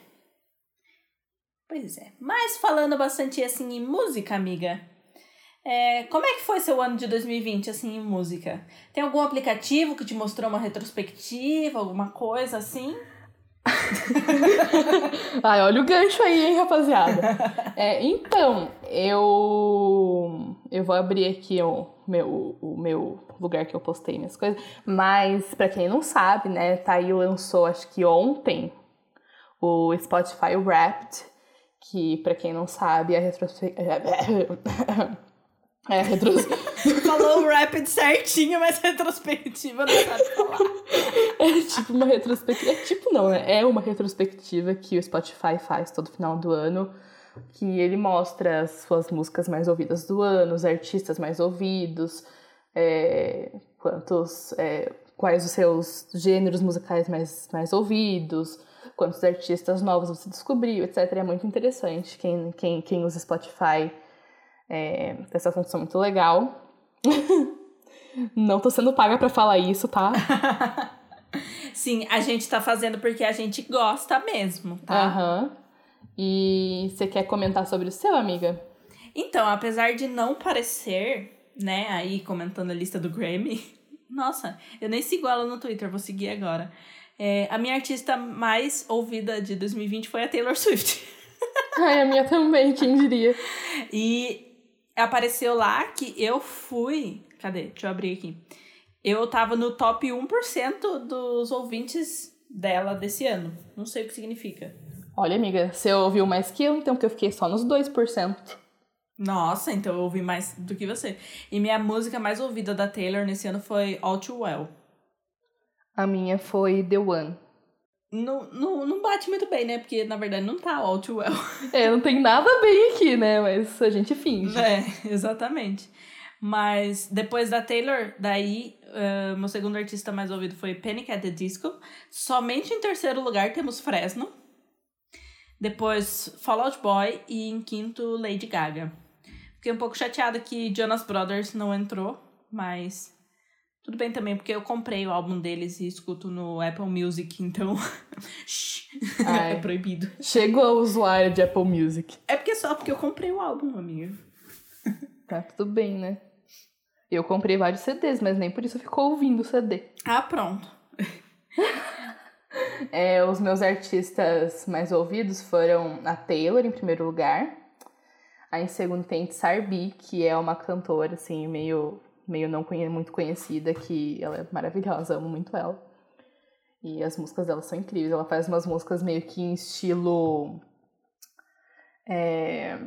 S2: Pois é. Mas falando bastante assim em música, amiga. É, como é que foi seu ano de 2020, assim, em música? Tem algum aplicativo que te mostrou uma retrospectiva, alguma coisa assim? <laughs>
S1: Ai, olha o gancho aí, hein, rapaziada. É, então, eu eu vou abrir aqui o meu, o meu lugar que eu postei minhas coisas. Mas, para quem não sabe, né, tá aí lançou, acho que ontem, o Spotify Wrapped, que, para quem não sabe, é retrospectiva. É, retros... <laughs>
S2: Falou o rapid certinho, mas retrospectiva não sabe falar. <laughs>
S1: É tipo uma retrospectiva. É tipo não, né? É uma retrospectiva que o Spotify faz todo final do ano. Que ele mostra as suas músicas mais ouvidas do ano, os artistas mais ouvidos, é, quantos. É, quais os seus gêneros musicais mais, mais ouvidos, quantos artistas novos você descobriu, etc. É muito interessante. Quem, quem, quem usa Spotify é, essa função muito legal. <laughs> Não tô sendo paga para falar isso, tá? <laughs>
S2: Sim, a gente tá fazendo porque a gente gosta mesmo, tá?
S1: Aham. Uhum. E você quer comentar sobre o seu, amiga?
S2: Então, apesar de não parecer, né, aí comentando a lista do Grammy, <laughs> nossa, eu nem sigo ela no Twitter, vou seguir agora. É, a minha artista mais ouvida de 2020 foi a Taylor Swift. <laughs>
S1: Ai, a minha também, quem diria?
S2: E apareceu lá que eu fui. Cadê? Deixa eu abrir aqui. Eu tava no top 1% dos ouvintes dela desse ano. Não sei o que significa.
S1: Olha, amiga, você ouviu mais que eu, então, que eu fiquei só nos 2%.
S2: Nossa, então eu ouvi mais do que você. E minha música mais ouvida da Taylor nesse ano foi All Too Well.
S1: A minha foi The One.
S2: Não, não, não bate muito bem, né? Porque na verdade não tá all too well. <laughs>
S1: É, não tem nada bem aqui, né? Mas a gente finge.
S2: É, exatamente. Mas depois da Taylor, daí uh, meu segundo artista mais ouvido foi Panic at the Disco. Somente em terceiro lugar temos Fresno. Depois Fall Out Boy e em quinto Lady Gaga. Fiquei um pouco chateada que Jonas Brothers não entrou, mas tudo bem também, porque eu comprei o álbum deles e escuto no Apple Music, então. <laughs> é proibido.
S1: Chego ao usuário de Apple Music.
S2: É porque só porque eu comprei o álbum, amigo.
S1: Tá tudo bem, né? Eu comprei vários CDs, mas nem por isso ficou ouvindo o CD.
S2: Ah, pronto.
S1: É, os meus artistas mais ouvidos foram a Taylor, em primeiro lugar. Aí em segundo tem Sarbi, que é uma cantora, assim, meio meio não muito conhecida, que ela é maravilhosa, amo muito ela. E as músicas dela são incríveis. Ela faz umas músicas meio que em estilo é,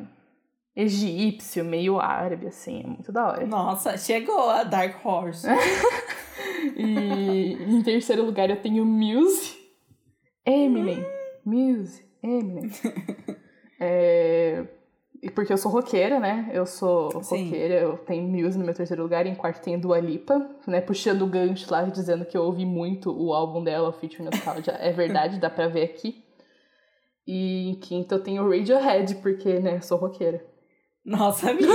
S1: egípcio, meio árabe, assim, é muito da hora.
S2: Nossa, chegou a Dark Horse. <laughs>
S1: e em terceiro lugar eu tenho Muse, Eminem, Muse, Eminem. <laughs> é, e porque eu sou roqueira, né? Eu sou Sim. roqueira, eu tenho Muse no meu terceiro lugar, e em quarto tenho Dua Lipa, né? Puxando o gancho lá, dizendo que eu ouvi muito o álbum dela, o Feature Nostalgia. é verdade, dá pra ver aqui. E em quinto eu tenho Radiohead, porque, né, eu sou roqueira.
S2: Nossa, amiga.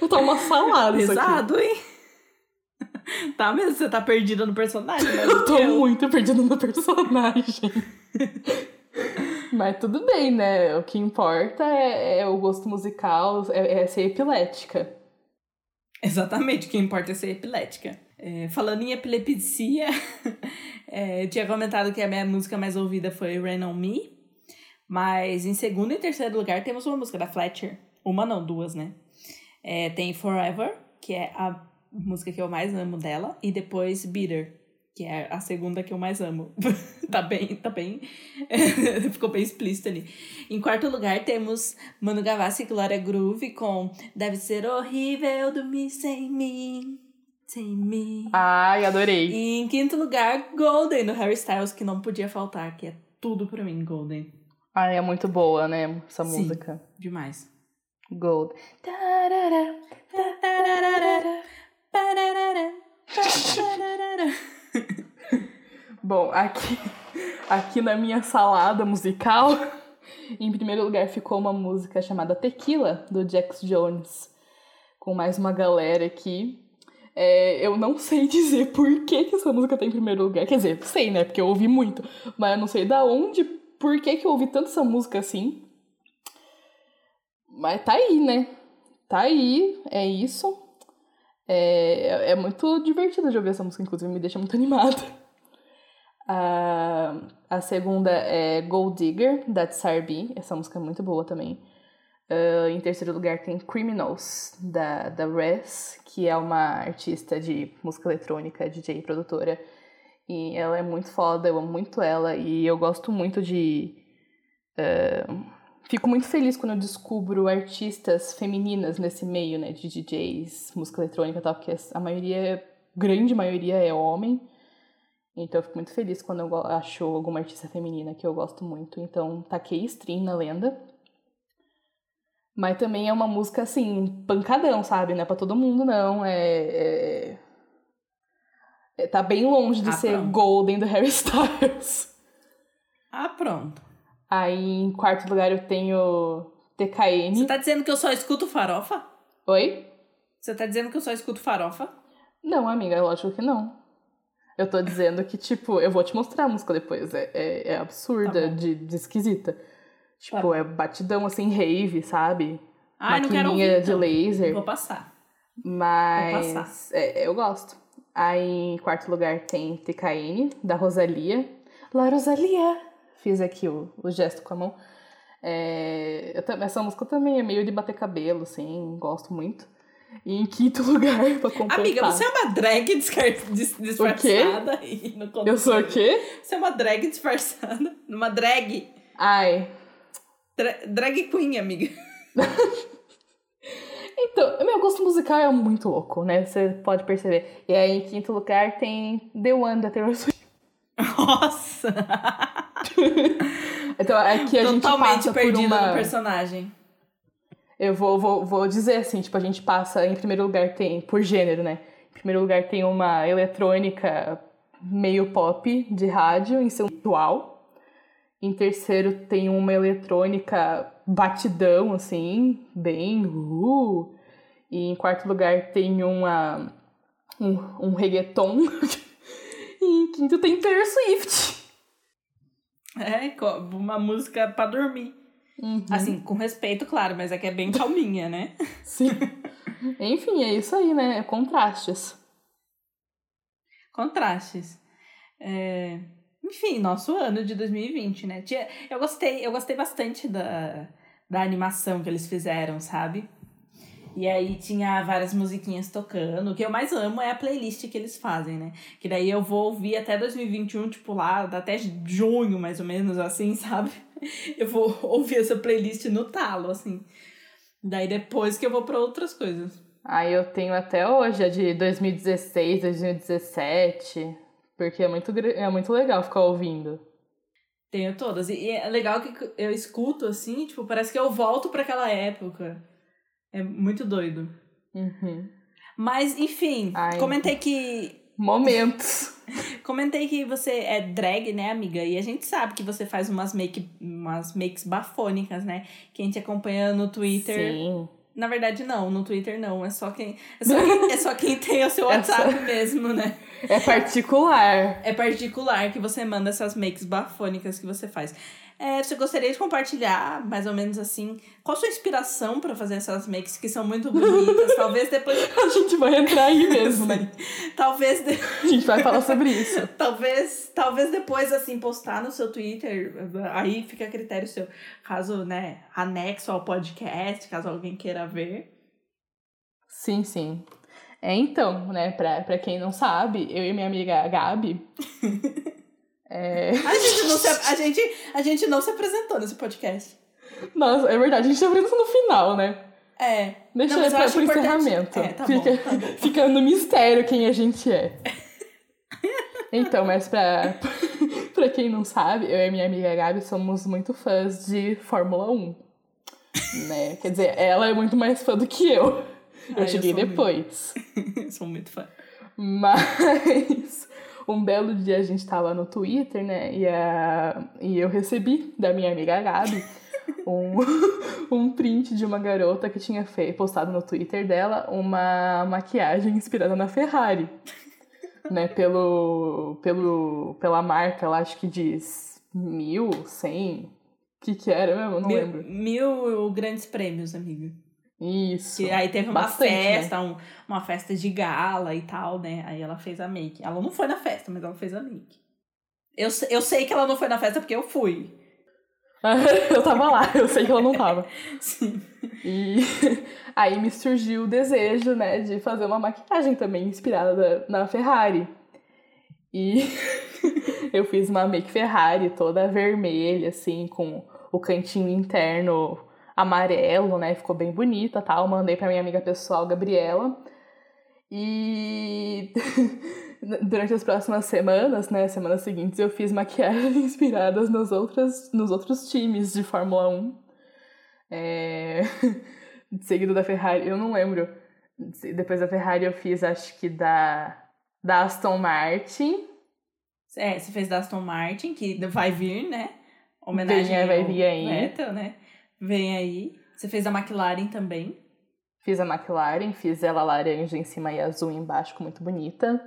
S1: eu <laughs> tô uma salada
S2: Pesado, hein? <laughs> Tá mesmo, você tá perdida no personagem?
S1: Eu tô eu. muito perdida no personagem. <laughs> Mas tudo bem, né? O que importa é, é o gosto musical, é, é, ser epilética.
S2: Exatamente, o que importa é ser epilética. É, falando em epilepsia, <laughs> é, eu tinha comentado que a minha música mais ouvida foi Rain On Me, mas em segundo e terceiro lugar temos uma música da Fletcher. Uma não, duas, né? É, tem Forever, que é a música que eu mais amo dela, e depois Bitter, que é a segunda que eu mais amo. <laughs> tá bem, tá bem. <laughs> Ficou bem explícito ali. Em quarto lugar temos Mano Gavassi e Glória Groove com Deve Ser Horrível Dormir Sem Mim. Sem mim.
S1: Ai, adorei.
S2: E em quinto lugar, Golden, do Harry Styles, que não podia faltar, que é tudo pra mim, Golden.
S1: Ai, é muito boa, né, essa
S2: Sim,
S1: música.
S2: demais.
S1: Gold. <laughs> Bom, aqui, aqui na minha salada musical, em primeiro lugar ficou uma música chamada Tequila, do Jax Jones, com mais uma galera aqui. É, eu não sei <laughs> dizer por que, que essa música tá em primeiro lugar. Quer dizer, sei, né? Porque eu ouvi muito. Mas eu não sei da onde, por que, que eu ouvi tanto essa música assim. Mas tá aí, né? Tá aí, é isso. É, é muito divertido de ouvir essa música, inclusive me deixa muito <laughs> animada. A, a segunda é Gold Digger, da Tsarbi. Essa música é muito boa também. Uh, em terceiro lugar tem Criminals, da, da Res, que é uma artista de música eletrônica, DJ e produtora. E ela é muito foda, eu amo muito ela. E eu gosto muito de. Uh, fico muito feliz quando eu descubro artistas femininas nesse meio, né, de DJs, música eletrônica e tal, porque a maioria, grande maioria é homem. Então eu fico muito feliz quando eu acho alguma artista feminina que eu gosto muito. Então taquei stream na lenda. Mas também é uma música assim, pancadão, sabe? Não é pra todo mundo, não. É. é... é tá bem longe de ah, ser pronto. Golden do Harry <laughs> Styles.
S2: Ah, pronto.
S1: Aí em quarto lugar eu tenho TKN.
S2: Você tá dizendo que eu só escuto farofa?
S1: Oi?
S2: Você tá dizendo que eu só escuto farofa?
S1: Não, amiga, lógico que não. Eu tô dizendo que, tipo, eu vou te mostrar a música depois. É, é, é absurda, tá de, de esquisita. Tipo, tá. é batidão assim, rave, sabe?
S2: Ai, não quero ouvir,
S1: de então. laser.
S2: Vou passar.
S1: Mas
S2: Vou passar.
S1: É, eu gosto. Aí em quarto lugar tem TKN, da Rosalia. La Rosalia! Fiz aqui o, o gesto com a mão. É, eu, essa música também é meio de bater cabelo, assim, gosto muito. E em quinto <laughs> lugar, pra completar...
S2: Amiga, você é uma drag disfarçada. E no
S1: eu sou o quê?
S2: Você é uma drag disfarçada. Uma drag.
S1: Ai.
S2: Dra drag queen, amiga. <laughs>
S1: então, meu gosto musical é muito louco, né? Você pode perceber. E aí, em quinto lugar, tem The One da Taylor Swift. <laughs>
S2: Nossa! <laughs>
S1: então, aqui a
S2: Totalmente
S1: gente passa
S2: perdida
S1: por uma...
S2: no personagem.
S1: Eu vou, vou, vou dizer assim, tipo, a gente passa, em primeiro lugar tem, por gênero, né? Em primeiro lugar tem uma eletrônica meio pop de rádio em seu atual. Em terceiro tem uma eletrônica batidão, assim, bem uh. E em quarto lugar tem uma um, um reggaeton. <laughs> e em quinto tem Taylor Swift.
S2: É, uma música para dormir.
S1: Uhum.
S2: Assim, com respeito, claro, mas é que é bem calminha, né? <laughs>
S1: Sim. Enfim, é isso aí, né? É contrastes.
S2: Contrastes. É... Enfim, nosso ano de 2020, né? Eu gostei, eu gostei bastante da, da animação que eles fizeram, sabe? E aí tinha várias musiquinhas tocando. O que eu mais amo é a playlist que eles fazem, né? Que daí eu vou ouvir até 2021, tipo lá, até junho, mais ou menos, assim, <laughs> sabe? Eu vou ouvir essa playlist no talo, assim. Daí depois que eu vou para outras coisas.
S1: Ah, eu tenho até hoje, a de 2016, 2017. Porque é muito, é muito legal ficar ouvindo.
S2: Tenho todas. E é legal que eu escuto assim, tipo, parece que eu volto para aquela época. É muito doido.
S1: Uhum.
S2: Mas, enfim, Ai, comentei que.
S1: Momentos. <laughs>
S2: comentei que você é drag, né, amiga? E a gente sabe que você faz umas, make, umas makes bafônicas, né? Que a gente acompanha no Twitter.
S1: Sim.
S2: Na verdade, não, no Twitter não. É só quem, é só quem, é só quem tem o seu WhatsApp <laughs> é só... mesmo, né?
S1: É particular.
S2: É particular que você manda essas makes bafônicas que você faz. É, você gostaria de compartilhar, mais ou menos assim, qual a sua inspiração para fazer essas makes que são muito bonitas? <laughs> Talvez depois.
S1: a gente vai entrar aí mesmo, né? <laughs>
S2: talvez. De...
S1: A gente vai falar sobre isso. <laughs>
S2: talvez, talvez depois, assim, postar no seu Twitter, aí fica a critério seu. Caso, né, anexo ao podcast, caso alguém queira ver.
S1: Sim, sim. É, então, né, pra, pra quem não sabe, eu e minha amiga Gabi.
S2: É... a, gente não se, a, gente, a gente não se apresentou nesse podcast.
S1: Nossa, é verdade, a gente se apresentou no final, né?
S2: É.
S1: Deixa não, pra, pro encerramento.
S2: É, tá
S1: fica,
S2: bom, tá bom. <laughs>
S1: fica no mistério quem a gente é. <laughs> Então, mas pra, <laughs> pra quem não sabe, eu e minha amiga Gabi somos muito fãs de Fórmula 1. né? Quer dizer, ela é muito mais fã do que eu. Eu
S2: Ah,
S1: cheguei
S2: eu
S1: depois.
S2: Muito... sou muito fã.
S1: Mas um belo dia a gente tava no Twitter, né? E, a, e eu recebi da minha amiga Gabi <laughs> um, <laughs> um print de uma garota que tinha feito, postado no Twitter dela uma maquiagem inspirada na Ferrari. né? <laughs> Pelo, pelo, pela marca, lá acho que diz mil, cem. O que que era mesmo? Não
S2: mil,
S1: lembro.
S2: Mil grandes prêmios, amiga.
S1: Isso.
S2: Que aí teve uma
S1: Bastante, né?
S2: festa, um- uma festa de gala e tal, né? Aí ela fez a make. Ela não foi na festa, mas ela fez a make. Eu, eu sei que ela não foi na festa porque eu fui. <laughs>
S1: eu tava lá, eu sei que ela não tava. <laughs>
S2: Sim.
S1: E <laughs> aí me surgiu o desejo, né, de fazer uma maquiagem também inspirada na Ferrari. E eu fiz uma make Ferrari toda vermelha, assim, com o cantinho interno amarelo, né? Ficou bem bonita, tal. Mandei pra minha amiga pessoal, Gabriela. E <laughs> durante as próximas semanas, né, semanas seguintes, eu fiz maquiagens <laughs> inspiradas nos outros, nos outros times de Fórmula 1. É... <laughs> Seguido da Ferrari, eu não lembro. Depois da Ferrari eu fiz, acho que da, da Aston Martin.
S2: É, você fez da Aston Martin, que vai vir, né? Homenagem
S1: Vem, vai
S2: ao
S1: vir aí.
S2: Vettel, né? Vem aí. Você fez da McLaren também.
S1: Fiz a McLaren, fiz ela laranja em cima e azul embaixo, muito bonita.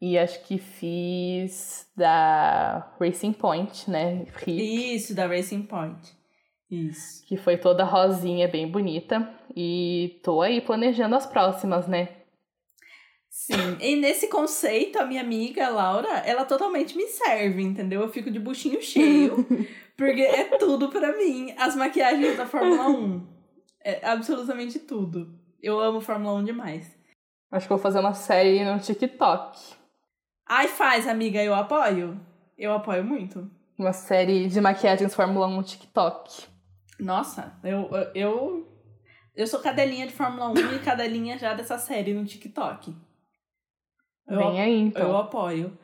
S1: E acho que fiz da Racing Point, né?
S2: Isso, da Racing Point. Isso.
S1: que foi toda rosinha, bem bonita. E tô aí planejando as próximas, né?
S2: Sim. E nesse conceito, a minha amiga Laura, ela totalmente me serve, entendeu? Eu fico de buchinho cheio. <laughs> porque é tudo pra mim. As maquiagens da Fórmula 1. É absolutamente tudo. Eu amo Fórmula 1 demais.
S1: Acho que vou fazer uma série no TikTok.
S2: Ai, faz, amiga, eu apoio. Eu apoio muito.
S1: Uma série de maquiagens Fórmula 1 no TikTok.
S2: Nossa, eu, eu, eu sou cadelinha de Fórmula 1 e cadelinha já dessa série no TikTok. Eu,
S1: Vem aí, então.
S2: eu apoio.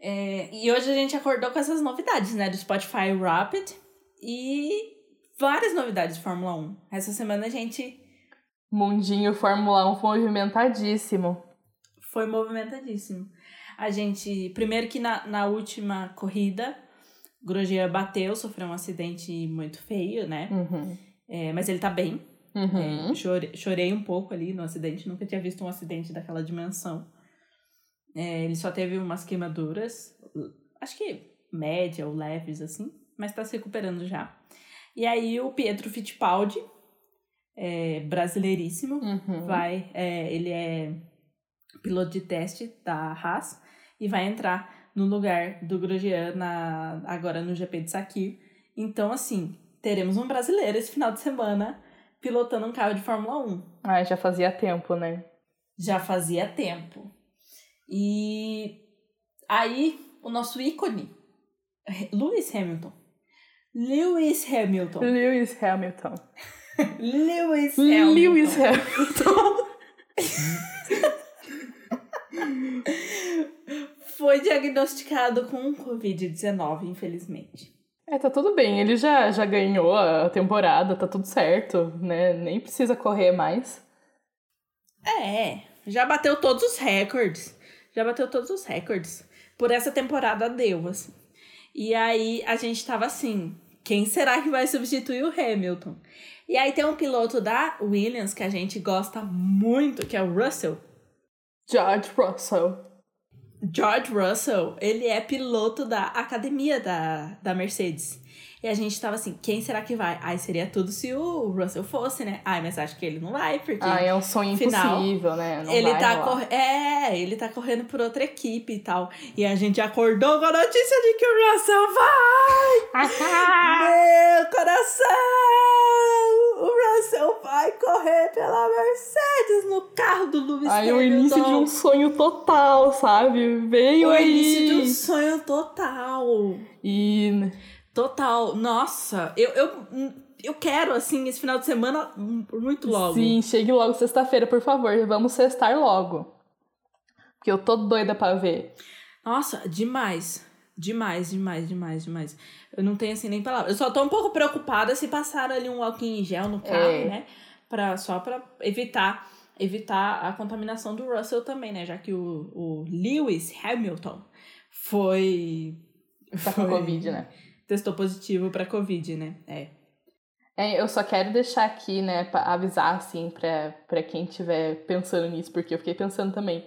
S2: É, e hoje a gente acordou com essas novidades, né? Do Spotify Rapid e várias novidades de Fórmula 1. Essa semana a gente
S1: Mundinho Fórmula 1 movimentadíssimo.
S2: foi movimentadíssimo. A gente, primeiro que na, na última corrida, Grosjean bateu, sofreu um acidente muito feio, né?
S1: Uhum.
S2: É, mas ele tá bem.
S1: Uhum.
S2: É, chorei, chorei um pouco ali no acidente, nunca tinha visto um acidente daquela dimensão. É, ele só teve umas queimaduras, acho que média ou leves, assim, mas tá se recuperando já. E aí o Pietro Fittipaldi, é, brasileiríssimo,
S1: Uhum.
S2: vai, é, ele é piloto de teste da Haas e vai entrar no lugar do Grosjean na, agora no GP de Sakir. Então, assim, teremos um brasileiro esse final de semana pilotando um carro de Fórmula 1.
S1: Ah, já fazia tempo, né?
S2: Já fazia tempo. E aí, o nosso ícone, Lewis Hamilton. Lewis Hamilton.
S1: Lewis Hamilton.
S2: Lewis Hamilton.
S1: Lewis Hamilton. <laughs>
S2: Foi diagnosticado com Covid-19, infelizmente.
S1: É, tá tudo bem. Ele já, já ganhou a temporada, tá tudo certo, né? Nem precisa correr mais.
S2: É, já bateu todos os recordes. Já bateu todos os recordes. Por essa temporada deu, assim. E aí a gente tava assim, quem será que vai substituir o Hamilton? E aí tem um piloto da Williams que a gente gosta muito, que é o Russell.
S1: George Russell.
S2: George Russell, ele é piloto da academia da, da Mercedes. E a gente tava assim, quem será que vai? Ai, seria tudo se o Russell fosse, né? Ai, mas acho que ele não vai, porque
S1: Ah, é um sonho
S2: Final,
S1: impossível, né? Não
S2: ele tá
S1: rolar.
S2: cor... É, ele tá correndo por outra equipe e tal. E a gente acordou com a notícia de que o Russell vai! <laughs> Meu coração! O Russell vai correr pela Mercedes no carro do Lewis
S1: Aí o
S2: Hamilton.
S1: início de um sonho total, sabe? Veio
S2: O
S1: aí.
S2: início de um sonho total.
S1: E
S2: Total. Nossa, eu, eu, eu quero, assim, esse final de semana muito logo.
S1: sim, chegue logo sexta-feira, por favor. Vamos sextar logo. Porque eu tô doida pra ver.
S2: Nossa, demais. Demais, demais, demais, demais. Eu não tenho assim nem palavras. Eu só tô um pouco preocupada se passaram ali um álcool em gel no carro,
S1: É.
S2: né? Pra, só pra evitar, evitar a contaminação do Russell também, né? Já que o, o Lewis Hamilton foi.
S1: Tá com Covid, né?
S2: Testou positivo pra Covid, né? É.
S1: É, eu só quero deixar aqui, né, avisar, assim, pra quem estiver pensando nisso, porque eu fiquei pensando também.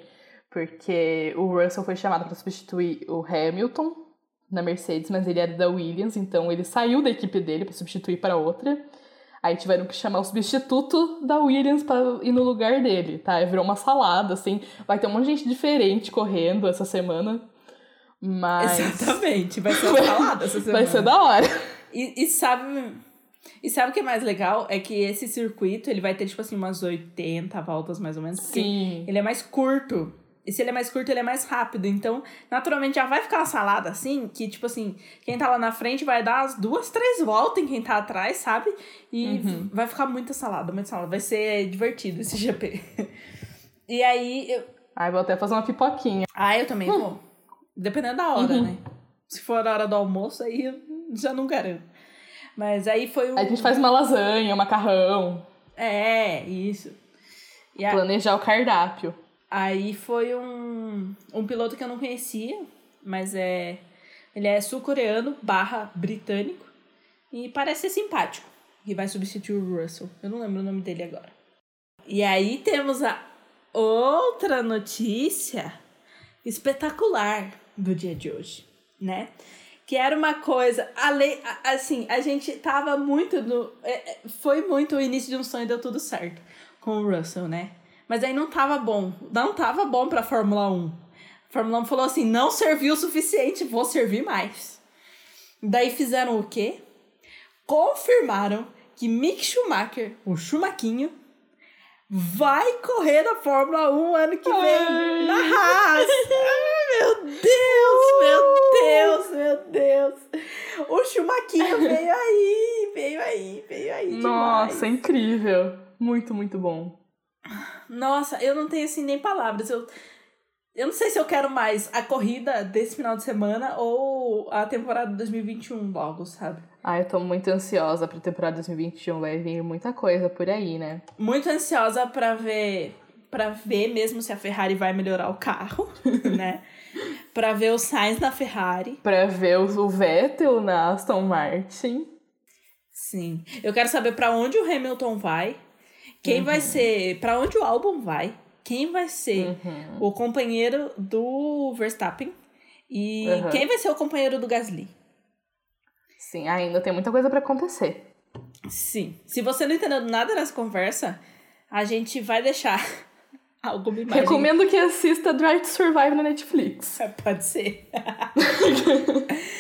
S1: Porque o Russell foi chamado pra substituir o Hamilton na Mercedes, mas ele era da Williams, então ele saiu da equipe dele pra substituir para outra. Aí tiveram que chamar o substituto da Williams pra ir no lugar dele, tá? Virou uma salada, assim. Vai ter um monte de gente diferente correndo essa semana. Mas
S2: Exatamente. Vai ser <laughs> uma salada essa semana.
S1: vai ser da hora.
S2: E, e sabe. E sabe o que é mais legal? É que esse circuito ele vai ter, tipo assim, umas 80 voltas mais ou menos.
S1: Sim.
S2: Ele é mais curto. E se ele é mais curto, ele é mais rápido. Então, naturalmente, já vai ficar uma salada assim, que, tipo assim, quem tá lá na frente vai dar as duas, três voltas em quem tá atrás, sabe? E
S1: Uhum.
S2: vai ficar muita salada, muita salada. Vai ser divertido esse <laughs> GP. e aí, eu...
S1: Aí vou até fazer uma pipoquinha.
S2: ah, eu também vou. Dependendo da hora,
S1: Uhum.
S2: né? Se for a hora do almoço, aí já não garanto. Mas aí foi o.
S1: Aí a gente faz uma lasanha, um macarrão,
S2: É, isso. E a-
S1: planejar o cardápio.
S2: Aí foi um, um piloto que eu não conhecia, mas é. Ele é sul-coreano barra britânico e parece ser simpático. Que vai substituir o Russell. Eu não lembro o nome dele agora. E aí temos a outra notícia espetacular do dia de hoje, né? Que era uma coisa, além, assim, a gente tava muito no. é, é, Foi muito o início de um sonho, deu tudo certo com o Russell, né? Mas aí não tava bom. Não tava bom pra Fórmula 1. A Fórmula 1 falou assim: não serviu o suficiente, vou servir mais. Daí fizeram o quê? Confirmaram que Mick Schumacher, o Schumaquinho, vai correr na Fórmula 1 ano que vem
S1: Ai.
S2: na Haas. <laughs> Ai, meu Deus, meu Deus, meu Deus. O Schumaquinho veio aí, veio aí, veio aí.
S1: Nossa,
S2: demais.
S1: incrível. Muito, muito bom.
S2: Nossa, eu não tenho assim nem palavras. Eu, eu não sei se eu quero mais a corrida desse final de semana ou a temporada de 2021 logo, sabe?
S1: Ah, eu tô muito ansiosa pra temporada 2021. Vai vir muita coisa por aí, né?
S2: Muito ansiosa pra ver para ver mesmo se a Ferrari vai melhorar o carro, <laughs> né? Pra ver o Sainz na Ferrari.
S1: Pra ver o Vettel na Aston Martin.
S2: Sim. Eu quero saber pra onde o Hamilton vai, quem vai ser, Pra onde o Albon vai, quem vai ser
S1: Uhum.
S2: o companheiro do Verstappen e
S1: Uhum.
S2: quem vai ser o companheiro do Gasly.
S1: Sim, ainda tem muita coisa pra acontecer.
S2: Sim. Se você não entendeu nada nessa conversa, a gente vai deixar alguma imagem.
S1: Recomendo que assista Drive to Survive na Netflix. <laughs>
S2: Pode ser. <laughs>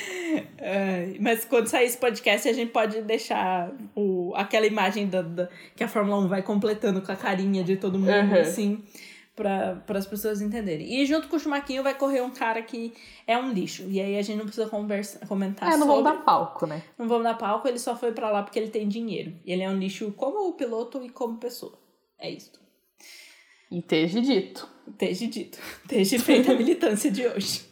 S2: Mas quando sair esse podcast, a gente pode deixar o, aquela imagem da, da- que a Fórmula 1 vai completando com a carinha de todo mundo,
S1: Uhum.
S2: assim, para as pessoas entenderem. E junto com o Chumaquinho vai correr um cara que é um lixo. E aí a gente não precisa conversa, comentar
S1: É, não
S2: sobre.
S1: vamos dar palco, né?
S2: Não vamos dar palco, ele só foi pra lá porque ele tem dinheiro. E ele é um lixo como piloto e como pessoa. É isso.
S1: E esteja dito.
S2: Desde dito. Desde feita a militância de hoje.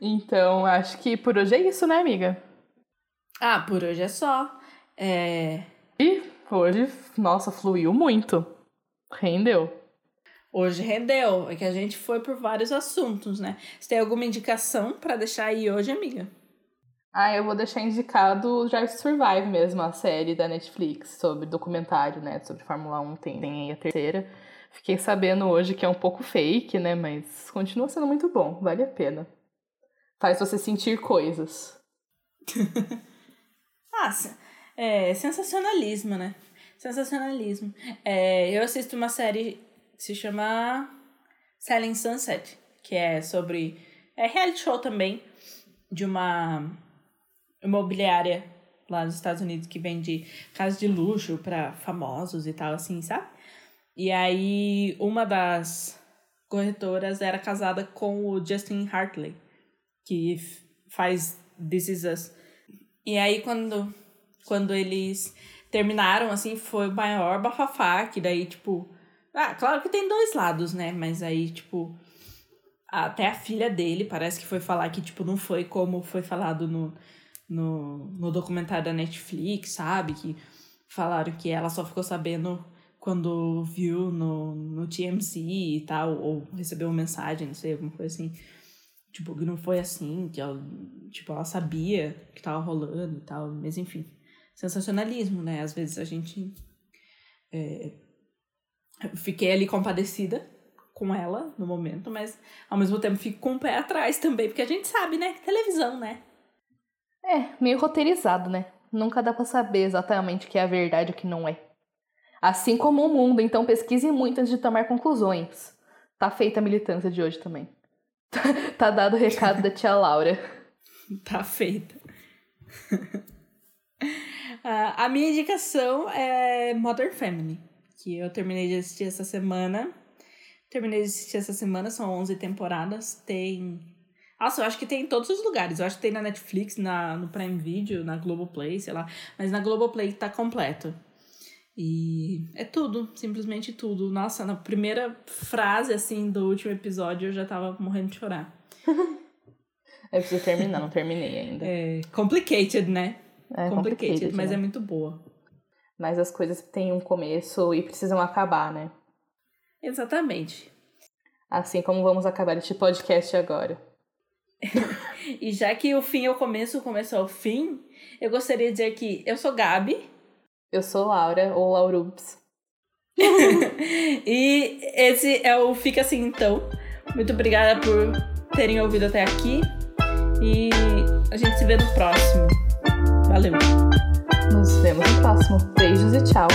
S1: Então, acho que por hoje é isso, né, amiga?
S2: Ah, por hoje é só. É...
S1: E hoje, nossa, fluiu muito. Rendeu.
S2: Hoje rendeu. É que a gente foi por vários assuntos, né? Você tem alguma indicação pra deixar aí hoje, amiga?
S1: Ah, eu vou deixar indicado Drive Survive mesmo, a série da Netflix sobre documentário, né, sobre Fórmula 1, tem, tem aí a terceira. Fiquei sabendo hoje que é um pouco fake, né, mas continua sendo muito bom, vale a pena. Faz você sentir coisas. <laughs>
S2: Ah, é sensacionalismo, né? Sensacionalismo. É, eu assisto uma série que se chama Selling Sunset, que é sobre. É reality show também, de uma imobiliária lá nos Estados Unidos que vende casas de luxo pra famosos e tal, assim, sabe? E aí, uma das corretoras era casada com o Justin Hartley, que faz This Is Us. E aí, quando, quando eles terminaram, assim, foi o maior bafafá, que daí, tipo... Ah, claro que tem dois lados, né? Mas aí, tipo... até a filha dele parece que foi falar que, tipo, não foi como foi falado no, no, no documentário da Netflix, sabe? Que falaram que ela só ficou sabendo quando viu no, no TMZ e tal, ou recebeu uma mensagem, não sei, alguma coisa assim. Tipo, que não foi assim, que ela, tipo, ela sabia que tava rolando e tal, mas enfim. Sensacionalismo, né? Às vezes a gente. É, fiquei ali compadecida com ela no momento, mas ao mesmo tempo fico com o pé atrás também, porque a gente sabe, né? Televisão, né?
S1: É, meio roteirizado, né? Nunca dá pra saber exatamente o que é a verdade e o que não é. Assim como o mundo, então pesquise muito antes de tomar conclusões. Tá feita a militância de hoje também. <laughs> tá dado o recado da tia Laura. <laughs>
S2: Tá feita. uh, <laughs> a minha indicação é Modern Family, que eu terminei de assistir essa semana. Terminei de assistir essa semana, são 11 temporadas. Tem. Nossa, eu acho que tem em todos os lugares. Eu acho que tem na Netflix, na, no Prime Video, na Globoplay, sei lá. Mas na Globoplay tá completo. E é tudo, simplesmente tudo. Nossa, na primeira frase, assim, do último episódio, eu já tava morrendo de chorar. <laughs>
S1: eu preciso terminar, não terminei ainda.
S2: É complicated, né?
S1: É complicated, complicated
S2: mas
S1: né?
S2: é muito boa.
S1: Mas as coisas têm um começo e precisam acabar, né?
S2: Exatamente.
S1: Assim como vamos acabar este podcast agora. <laughs>
S2: e já que o fim é o começo, o começo é o fim, eu gostaria de dizer que eu sou Gabi.
S1: Eu sou Laura, ou Laurups. <laughs>
S2: e esse é o Fica Assim Então. Muito obrigada por terem ouvido até aqui. E a gente se vê no próximo. Valeu!
S1: Nos vemos no próximo. Beijos e tchau!